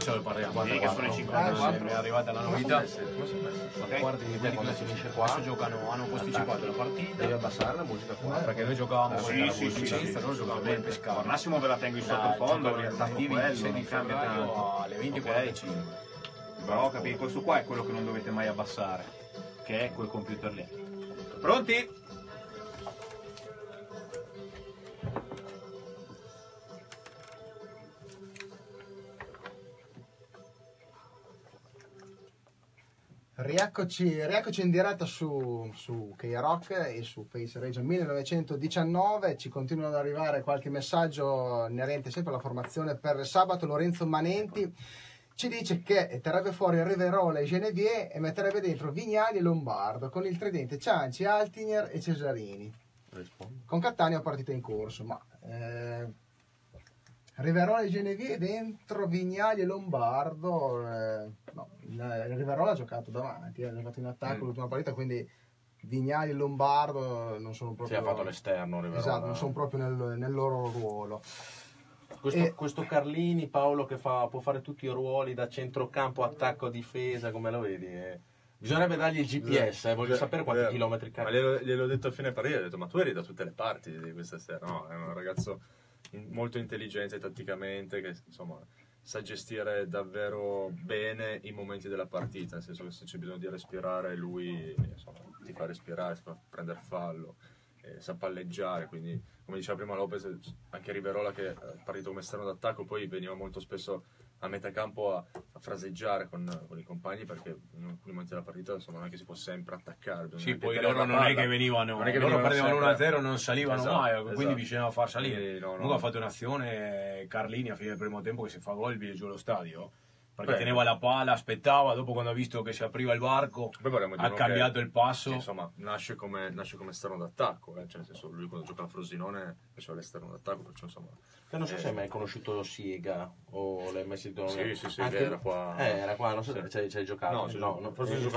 Adesso ne parliamo. Sì, che sono i Eh, 54. è arrivata la novità. Guardi te quando si finisce qua, Adesso giocano, hanno posticipato la partita. devi abbassare la musica qua. Perché noi giocavamo Sì, con la sì, sì. loro giocavano con il Pescara. Al massimo ve la tengo in sottofondo, riattivi il 6 di cambio alle 20.45. Però capite, questo qua è quello che non dovete mai abbassare, che è quel computer lì. Pronti? Rieccoci, rieccoci in diretta su, su K-Rock e su Face Regia 1919. Ci continuano ad arrivare qualche messaggio inerente sempre alla formazione per sabato. Lorenzo Manenti ci dice che terrebbe fuori Riverola e Genevieve e metterebbe dentro Vignali e Lombardo con il tridente Cianci, Altinier e Cesarini. Con Catania partita in corso, ma eh, Riverola e Genevieve dentro Vignali e Lombardo. eh, no, il, il Riverola ha giocato davanti, eh, ha giocato in attacco Mm. l'ultima partita, quindi Vignali e Lombardo non sono proprio. ha fatto l'esterno, Riverola. Esatto, non sono proprio nel, nel loro ruolo. Questo, E- questo Carlini, Paolo, che fa- può fare tutti i ruoli da centrocampo, attacco, difesa, come lo vedi? Eh, Bisognerebbe dargli il GPS, eh, voglio sapere quanti chilometri Ma carica. glielo, gliel'ho detto a fine partita, ho detto, ma tu eri da tutte le parti di questa sera. No, è un ragazzo molto intelligente tatticamente, che insomma sa gestire davvero bene i momenti della partita, nel senso che se c'è bisogno di respirare lui insomma, ti fa respirare, fa prendere fallo, eh, sa palleggiare, quindi come diceva prima Lopez, anche Riverola che è partito come esterno d'attacco, poi veniva molto spesso a metà campo a, a fraseggiare con, con i compagni perché in alcuni momenti della partita insomma non è che si può sempre attaccare. Sì, poi loro non è che venivano, Non è che loro venivano perdevano sempre. 1-0, non salivano Esatto, mai, quindi esatto. bisognava far salire. Quindi, no, no. Comunque ha fatto un'azione Carlini a fine del primo tempo che se fa gol viene giù allo stadio. Perché Beh. teneva la palla, aspettava, dopo quando ha visto che si apriva il di ha cambiato che, il passo. sì, insomma, nasce come, nasce come esterno d'attacco, eh, cioè nel senso lui quando gioca a Frosinone faceva l'esterno d'attacco, perciò insomma... Che non so eh, se hai mai conosciuto Siega o l'hai mai sentito Sì, sì, sì, Anche- era qua. Eh, era qua, non so Sì. se ci hai- ci hai giocato. No, ci ho no, giocato- no, forse è ci ho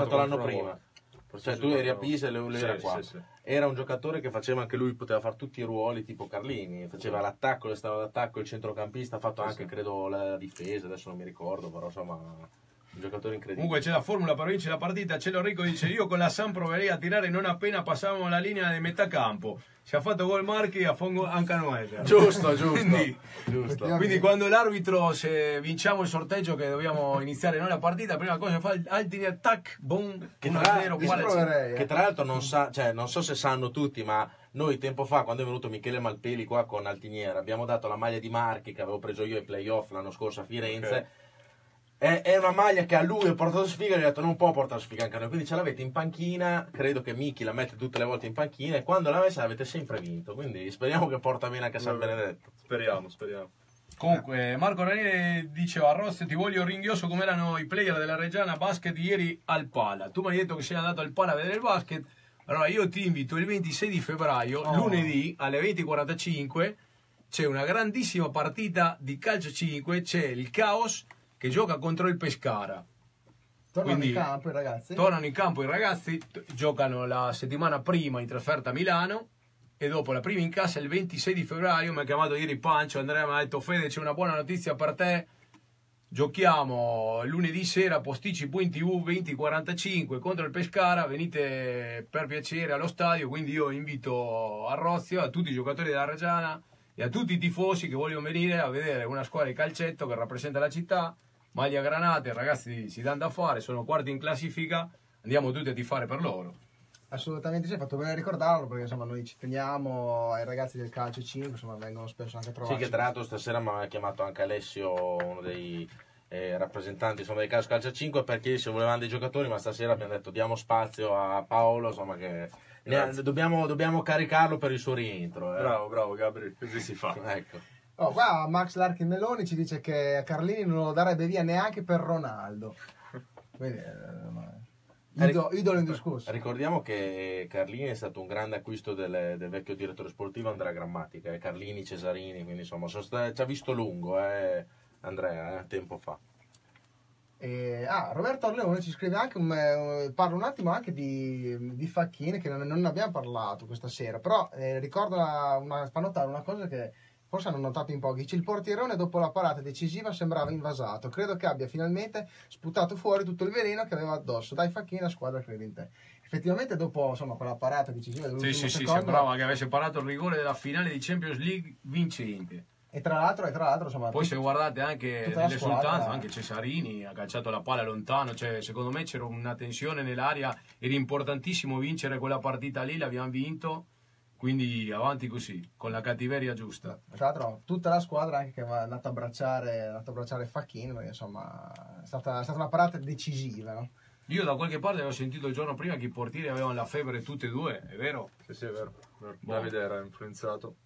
Cioè tu eri a Pisa e lui Sì, era qua. sì, sì. Era un giocatore che faceva anche lui, poteva fare tutti i ruoli tipo Carlini, faceva l'attacco, l'esterno d'attacco, il centrocampista, ha fatto Sì, anche sì. credo la difesa, adesso non mi ricordo, però insomma un giocatore incredibile. Comunque c'è la formula per vincere la partita, Cielo Rico dice io con la Sam proverei a tirare non appena passavamo la linea di metà campo. Si ha fatto gol Marchi a Fongo anche a noi. Giusto, giusto. Quindi, giusto. quindi quando l'arbitro, se vinciamo il sorteggio che dobbiamo iniziare noi la partita, prima cosa fa il Altini attack, boom, Che 1 tra, 0 Io ci proverei, eh. che tra l'altro non sa, cioè non so se sanno tutti, ma noi tempo fa, quando è venuto Michele Malpeli qua con Altiniera, abbiamo dato la maglia di Marchi che avevo preso io ai playoff l'anno scorso a Firenze. È, è una maglia che a lui ha portato sfiga e gli ha detto non può portare sfiga anche a noi, quindi ce l'avete in panchina, credo che Miki la mette tutte le volte in panchina e quando l'ha messa l'avete sempre vinto, quindi speriamo che porta bene anche a San Benedetto. Speriamo, speriamo. Comunque, Marco Ranieri diceva a Rossi ti voglio ringhioso come erano i player della Reggiana Basket ieri al Pala. Tu mi hai detto che sei andato al Pala a vedere il basket. Allora io ti invito il 26 di febbraio, Oh. lunedì alle 20.45, c'è una grandissima partita di calcio 5, c'è il Caos che gioca contro il Pescara. Tornano Quindi, in campo i ragazzi. Tornano in campo i ragazzi, giocano la settimana prima in trasferta a Milano e dopo la prima in casa il 26 di febbraio mi ha chiamato ieri Pancio, Andrea mi ha detto Fede c'è una buona notizia per te, giochiamo lunedì sera Posticci.tv 2045 contro il Pescara, venite per piacere allo stadio, quindi io invito a Rozio, a tutti i giocatori della Reggiana e a tutti i tifosi che vogliono venire a vedere una squadra di calcetto che rappresenta la città, maglia granate, ragazzi si danno da fare, sono quarti in classifica, andiamo tutti a tifare per loro. Assolutamente sì, hai fatto bene a ricordarlo perché insomma noi ci teniamo ai ragazzi del calcio 5, insomma vengono spesso anche a Sì, trovarci. che tra l'altro stasera mi ha chiamato anche Alessio, uno dei eh, rappresentanti insomma, del calcio calcio 5, perché se volevano dei giocatori, ma stasera abbiamo detto diamo spazio a Paolo, insomma che ne- Grazie. dobbiamo, dobbiamo caricarlo per il suo rientro. eh. Bravo, bravo Gabri, così si fa. Ecco. Oh, qua Max Larkin Meloni ci dice che Carlini non lo darebbe via neanche per Ronaldo. Quindi, eh, ma- ido- idolo indiscusso. Ricordiamo che Carlini è stato un grande acquisto del, del vecchio direttore sportivo Andrea Grammatica, eh, Carlini, Cesarini, quindi insomma sta- ci ha visto lungo eh, Andrea, eh, tempo fa. E, ah, Roberto Orleone ci scrive anche, un, eh, parla un attimo anche di, di Facchini che non, non ne abbiamo parlato questa sera, però eh, ricorda una, fa notare una cosa che forse hanno notato in pochi, il portierone dopo la parata decisiva sembrava invasato, credo che abbia finalmente sputato fuori tutto il veleno che aveva addosso, dai Facchini la squadra crede in te. Effettivamente dopo insomma, quella parata decisiva Sì, dell'ultimo sì, sì, secondo, sembrava che avesse parato il rigore della finale di Champions League vincente. e tra l'altro, e tra l'altro insomma, Poi se guardate anche nell'esultanza, anche Cesarini ha calciato la palla lontano, cioè secondo me c'era una tensione nell'aria, era importantissimo vincere quella partita lì, l'abbiamo vinto, quindi avanti così, con la cattiveria giusta. Tra l'altro tutta la squadra anche che è andata a abbracciare, è andata a abbracciare Facchini perché insomma è stata, è stata una parata decisiva. No? Io da qualche parte avevo sentito il giorno prima che i portieri avevano la febbre tutte e due, è vero? Sì, sì, è vero. vero. Boh. Davide era influenzato.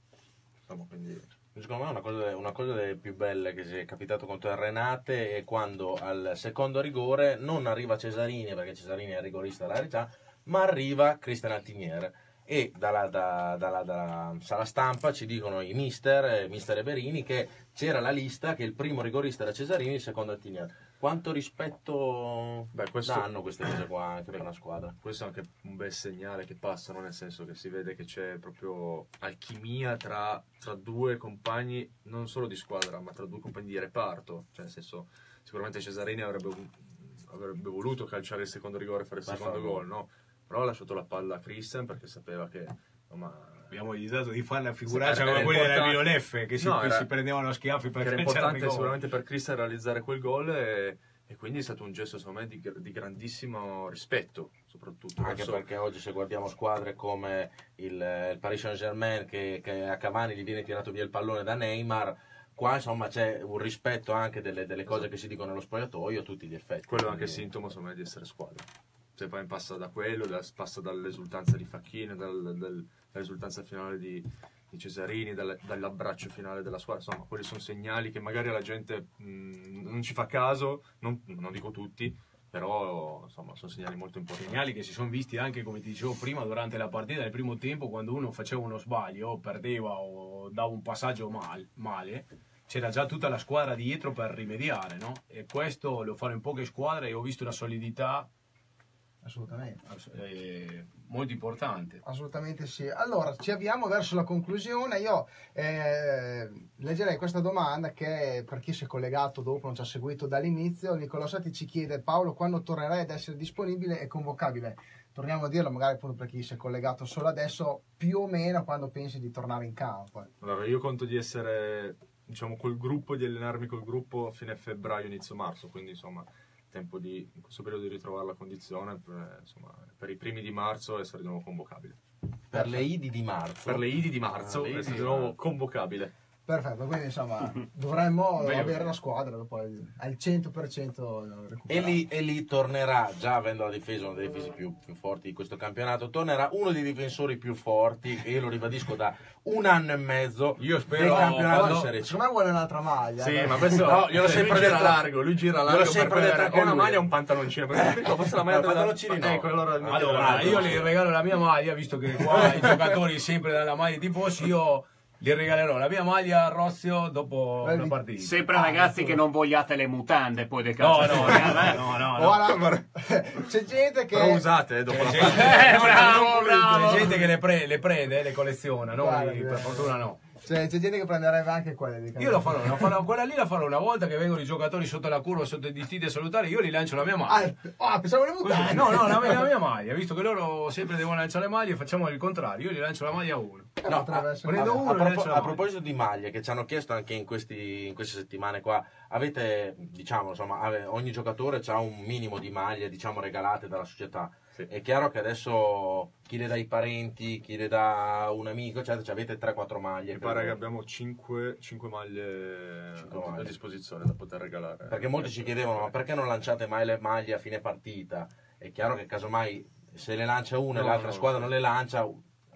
Insomma, quindi... Secondo me una cosa, una cosa delle più belle che si è capitato contro il Renate è quando al secondo rigore non arriva Cesarini, perché Cesarini è il rigorista della Reggiana, ma arriva Cristian Altiniere. E dalla, da- dalla- dalla sala stampa ci dicono i mister, eh, mister e Berini, che c'era la lista che il primo rigorista era Cesarini, il secondo Altiniere. Quanto rispetto Beh, questo- danno queste cose qua anche per una squadra? Questo è anche un bel segnale che passano, nel senso che si vede che c'è proprio alchimia tra, tra due compagni, non solo di squadra, ma tra due compagni di reparto. Cioè, nel senso, sicuramente Cesarini avrebbe, avrebbe voluto calciare il secondo rigore e fare il Per secondo gol, no? Però ha lasciato la palla a Christian perché sapeva che, insomma, Abbiamo evitato di fare la Sì, figuraccia come quelli della importante. Miloneffe che si, No, era- si prendevano a schiaffi per era importante sicuramente per Christian realizzare quel gol e, e quindi è stato un gesto secondo me di, di grandissimo rispetto soprattutto Anche verso- perché oggi se guardiamo squadre come il, il Paris Saint Germain che, che a Cavani gli viene tirato via il pallone da Neymar, qua insomma c'è un rispetto anche delle, delle cose che si dicono nello spogliatoio a tutti gli effetti. quello è anche Quindi- sintomo secondo me di essere squadra cioè poi passa da quello da- passa dall'esultanza di Facchini dal- dal- dall'esultanza finale di, di Cesarini dal- dall'abbraccio finale della squadra. Insomma quelli sono segnali che magari la gente mh, non ci fa caso non, non dico tutti però insomma sono segnali molto importanti. Segnali che si sono visti anche come ti dicevo prima durante la partita. Nel primo tempo quando uno faceva uno sbaglio perdeva o dava un passaggio mal- male c'era già tutta la squadra dietro per rimediare no? e questo lo fanno in poche squadre e ho visto una solidità Assolutamente. eh, molto importante Assolutamente sì. Allora, ci avviamo verso la conclusione. Io eh, leggerei questa domanda che per chi si è collegato dopo, non ci ha seguito dall'inizio. Nicolò Sati ci chiede Paolo quando tornerai ad essere disponibile e convocabile. Torniamo a dirlo magari appunto per chi si è collegato solo adesso, più o meno quando pensi di tornare in campo. Allora, io conto di essere, diciamo, col gruppo, di allenarmi col gruppo a fine febbraio, inizio marzo, quindi insomma, tempo di, in questo periodo di ritrovare la condizione, per, insomma, per i primi di marzo essere di nuovo convocabile. Per le Idi di marzo. Per le Idi di marzo Ah, essere di di nuovo convocabile. Perfetto, quindi insomma [LAUGHS] dovremmo avere la squadra poi al 100% recuperata. E lì, e lì tornerà, già avendo la difesa, una delle difese più, più forti di questo campionato, tornerà uno dei difensori più forti, e io lo ribadisco da un anno e mezzo, Io spero- del campionato no, di Serie C. Secondo me vuole un'altra maglia. Sì, dai. ma questo No, gliel'ho cioè, sempre lui gira detto- largo, lui gira largo gliel'ho sempre detto anche una maglia o un pantaloncino. Perché dico, forse la maglia No, della- pantaloncini no. Ecco, allora Allora, io gli regalo la mia maglia, visto che qua i giocatori sempre dalla maglia di tifosi, io gli regalerò la mia maglia a Rozio dopo la partita. Sempre Ah, ragazzi ecco. che non vogliate le mutande poi del No, calcio. no, no, no, no, no. Guarda, [LAUGHS] c'è gente che Però usate eh, dopo la C'è partita. Eh, bravo, bravo. C'è gente che le, pre- le prende, le colleziona, noi Guarda, per eh. fortuna no. C'è, c'è gente che prenderebbe anche quelle di Io la farò, la farò- quella lì la farò una volta che vengono i giocatori sotto la curva, sotto i distiti a salutare, io gli lancio la mia maglia. Ah, ah, pensavo le Così- mutande. no, no, la, la mia [LAUGHS] maglia, visto che loro sempre devono lanciare le maglie, facciamo il contrario, io gli lancio la maglia a uno. No, Potrebbe a, prendo uno a propo- lancio la a proposito di maglie che ci hanno chiesto anche in, questi- in queste settimane qua, avete, diciamo, insomma, ave- ogni giocatore ha un minimo di maglie, diciamo, regalate dalla società. Sì. È chiaro che adesso chi le dà ai parenti, chi le dà un amico, eccetera, cioè avete 3-4 maglie. Mi pare che abbiamo 5, maglie Cinque a maglie. disposizione da poter regalare. Perché molti ci chiedevano, ma perché non lanciate mai le maglie a fine partita? È chiaro che casomai se le lancia una e No, l'altra no, squadra sì. non le lancia,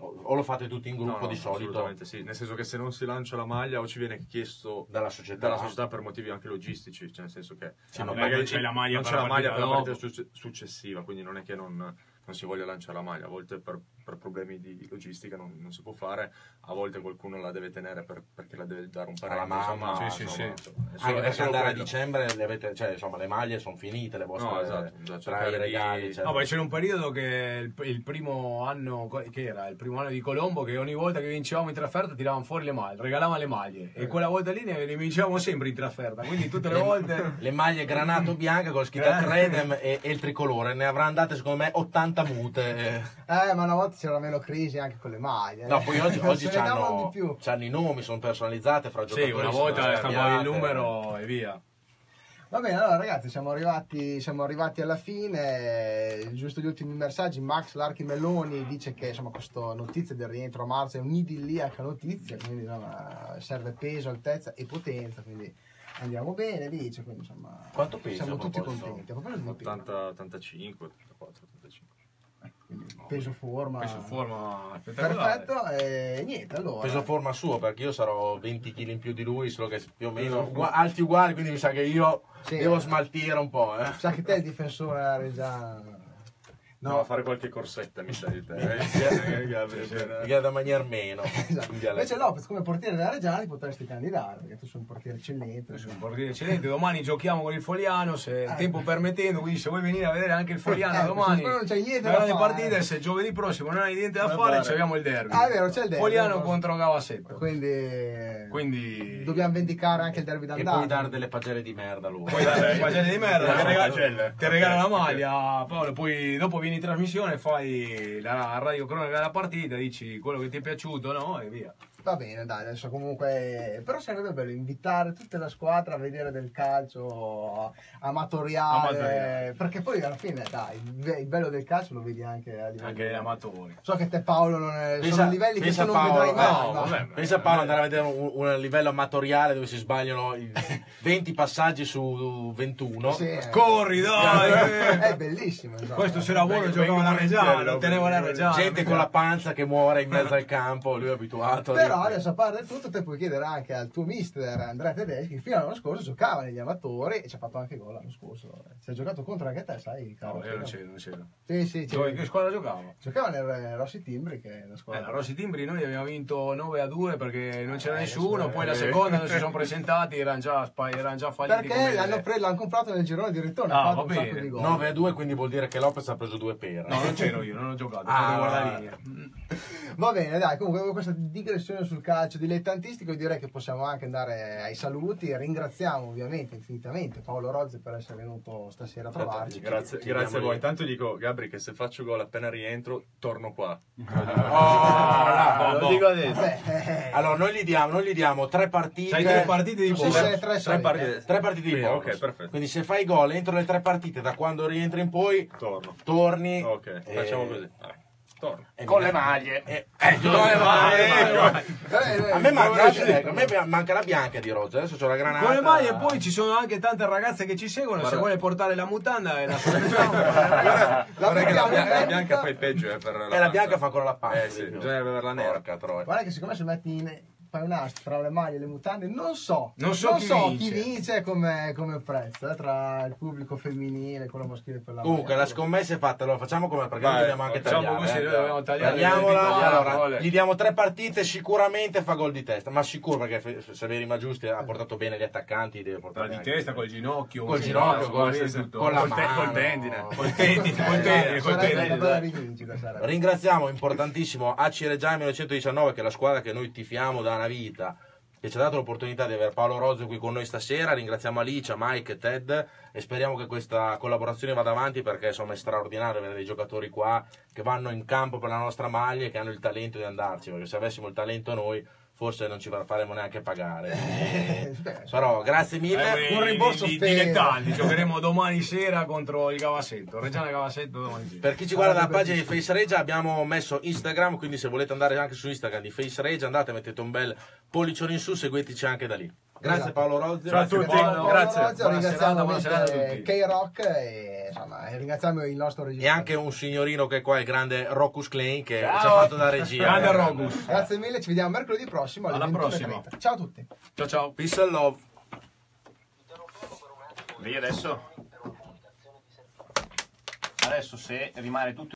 o lo fate tutti in No, gruppo no, di solito? Assolutamente sì, nel senso che se non si lancia la maglia o ci viene chiesto dalla società. dalla società per motivi anche logistici, cioè nel senso che Sì, ma magari c'è la maglia non per la la maglia per la partita partita succe- successiva, quindi non è che non, non si voglia lanciare la maglia, a volte per, per problemi di logistica non, non si può fare, a volte qualcuno la deve tenere per- perché la deve dare un parente, Alla mamma, insomma, sì, sì, insomma, sì. solo- Anche solo andare a quello. dicembre le avete, cioè insomma le maglie sono finite, le vostre No, esatto, bisogna tra i di- regali. eccetera. No, ma c'era un periodo che il, il primo anno, che era il primo anno di Colombo, che ogni volta che vincevamo in trasferta tiravamo fuori le maglie, regalavamo le maglie. E quella volta lì ne, ne vincevamo sempre in trasferta, quindi tutte le volte... Le maglie granato bianche con scritto Eh. Credem e, e il tricolore, ne avrà andate secondo me 80 mute. Eh, ma una volta c'era meno crisi anche con le maglie. No, poi oggi, [LAUGHS] oggi c'hanno, c'hanno i nomi, sono personalizzate fra giocatori. Sì, una volta stampavi il numero e via. Va bene, allora ragazzi, siamo arrivati, siamo arrivati alla fine. Giusto gli ultimi messaggi. Max Larchi Melloni dice che insomma, questa notizia del rientro a marzo è un'idilliaca notizia, quindi insomma, serve peso, altezza e potenza. Quindi andiamo bene, dice. Quindi, insomma, Quanto pesa, siamo tutti contenti. A proposito di peso, 80, 85, 84, 85. quindi peso forma. Peso forma. Perfetto, e niente, allora. Peso forma suo perché io sarò 20 kg in più di lui, solo che più o meno ugua- alti uguali, quindi mi sa che io Sì. devo smaltire un po'. Eh. Sa che te è il difensore della Reggiana. No, a fare qualche corsetta mi sa di te. eh. Viene da mangiare meno. [LAUGHS] esatto. Invece Lopez come portiere della Reggiana ti potresti candidare perché tu sei un portiere eccellente. Adesso un portiere eccellente, domani giochiamo con il Foliano, se il tempo permettendo, quindi se vuoi venire a vedere anche il Foliano Eh, domani, se non c'è niente da grande fare. partita e se giovedì prossimo non hai niente da Da fare, ci abbiamo il derby. Ah, è vero, c'è il derby. Foliano No. contro Gavassetto. Quindi, Quindi dobbiamo vendicare anche il derby E d'andata. puoi dare delle pagelle di merda lui. puoi dare le pagelle di merda, Eh, ti regalo la maglia, Paolo, poi dopo vieni in trasmissione, fai la radio cronaca della partita, dici quello che ti è piaciuto, no? E via. Va bene, dai, adesso comunque... Però sarebbe bello invitare tutta la squadra a vedere del calcio amatoriale. Amatoriale. Perché poi alla fine, dai, il bello del calcio lo vedi anche a livello... Anche gli amatori. So che te Paolo non è... Pensa- sono livelli che tu non Paolo, vedrai mai. no, ma- vabbè, Pensa a Paolo andare a vedere un, un livello amatoriale dove si sbagliano i 20 passaggi su 21. Sì, eh. Corri, dai! eh. È bellissimo. insomma. Questo se era buono Vengo- giocava la vengo Reggiana, teneva la Reggiana. Gente con la panza che muore in mezzo al campo, lui è abituato. Però adesso a parte tutto te puoi chiedere anche al tuo mister Andrea Tedeschi che fino all'anno scorso giocava negli amatori e ci ha fatto anche gol l'anno scorso. Si è giocato contro anche te, sai? Caro? No, io non c'ero, non c'ero. Sì, sì, Dove- sì. che squadra giocava? Giocava nel eh, Rossi Timbri che è una Eh, squadra. la Rossi Timbri noi abbiamo vinto 9 a 2 perché non c'era Eh, nessuno, poi la eh. seconda non si sono [LAUGHS] presentati, erano già, erano già falliti. Perché l'hanno, pre- l'hanno comprato nel girone di ritorno, Ah, ha fatto va un sacco bene. di gol. 9 a 2, quindi vuol dire che Lopez ha preso due pere. No, non c'ero io, non ho giocato, Ah, guarda allora. [LAUGHS] Va bene, dai, comunque dopo questa digressione sul calcio dilettantistico direi che possiamo anche andare ai saluti. Ringraziamo ovviamente infinitamente Paolo Rozzi per essere venuto stasera a trovarci. Grazie, Chiediamogli- grazie a voi. Intanto dico, Gabri, che se faccio gol appena rientro, torno qua. [LAUGHS] Oh, [LAUGHS] Lo boh. dico adesso. Vabbè, eh, Allora, noi gli diamo, noi gli diamo tre partite. Sai tre partite di bonus. tre Tre solite. partite. Tre partite di bonus. ok, perfetto. Quindi se fai gol entro le tre partite, da quando rientri in poi, Torno. torni. Ok, e- facciamo così. Vabbè. Torna. Con le maglie. Eh, eh, Con le maglie, Eh, eh, A me manca, come- ecco, a me manca la bianca di Rozza, adesso c'ho la granata. Con le maglie e poi ci sono anche tante ragazze che ci seguono, se Guarda. vuole portare la mutanda e la [LAUGHS] soluzione. La la, la vendita. bianca poi peggio è per la E la panza. bianca fa ancora la panza. Eh sì, più. bisognerebbe averla nera. Guarda che secondo me se metti in, fai un ast tra le maglie e le mutande, non so, Non so chi vince. vince come, come prezzo, eh, tra il pubblico femminile, quello maschile per la Comunque la scommessa è fatta, lo facciamo come perché noi Vai, dobbiamo anche facciamo tagliare. così, eh. dobbiamo tagliare Tagliamola, allora, gli diamo tre partite, sicuramente fa gol di testa, ma sicuro perché Fe- Severi Maggiusti ha portato bene gli attaccanti, deve Tra portare di anche- testa, col ginocchio, col ginocchio, tutto. con la mano, col tendine, col tendine, col tendine, col una tendine. Ringraziamo importantissimo Aci Reggiani 1919 che è la squadra che noi tifiamo da una vita che ci ha dato l'opportunità di avere Paolo Rozzo qui con noi stasera. Ringraziamo Alicia, Mike e Ted e speriamo che questa collaborazione vada avanti perché insomma è straordinario avere dei giocatori qua che vanno in campo per la nostra maglia e che hanno il talento di andarci perché se avessimo il talento noi forse non ci faremo neanche pagare. Eh, E- beh, Però grazie mille. Eh, un rimborso di, dilettanti, giocheremo domani sera contro il Cavassetto, Reggiana Cavassetto domani sera. Per chi ci guarda dalla pagina di Face Regia abbiamo messo Instagram, quindi se volete andare anche su Instagram di Face Regia andate, mettete un bel pollicione in su, seguiteci anche da lì. Grazie Esatto. Paolo Rozzi. Ciao a grazie tutti. Paolo. Grazie. Rozzo, Buona ringraziamo serata, buona serata a ovviamente tutti. K-Rock e, insomma, ringraziamo il nostro regista. E anche un signorino che è qua, il grande Rockus Klein, che Ciao. ci ha fatto da regia. Grande Rogus. Grazie mille, ci vediamo mercoledì prossimo alle Alla 21.30. prossima. Ciao a tutti. Ciao ciao. Peace and love. Lì adesso? Adesso se rimane tutto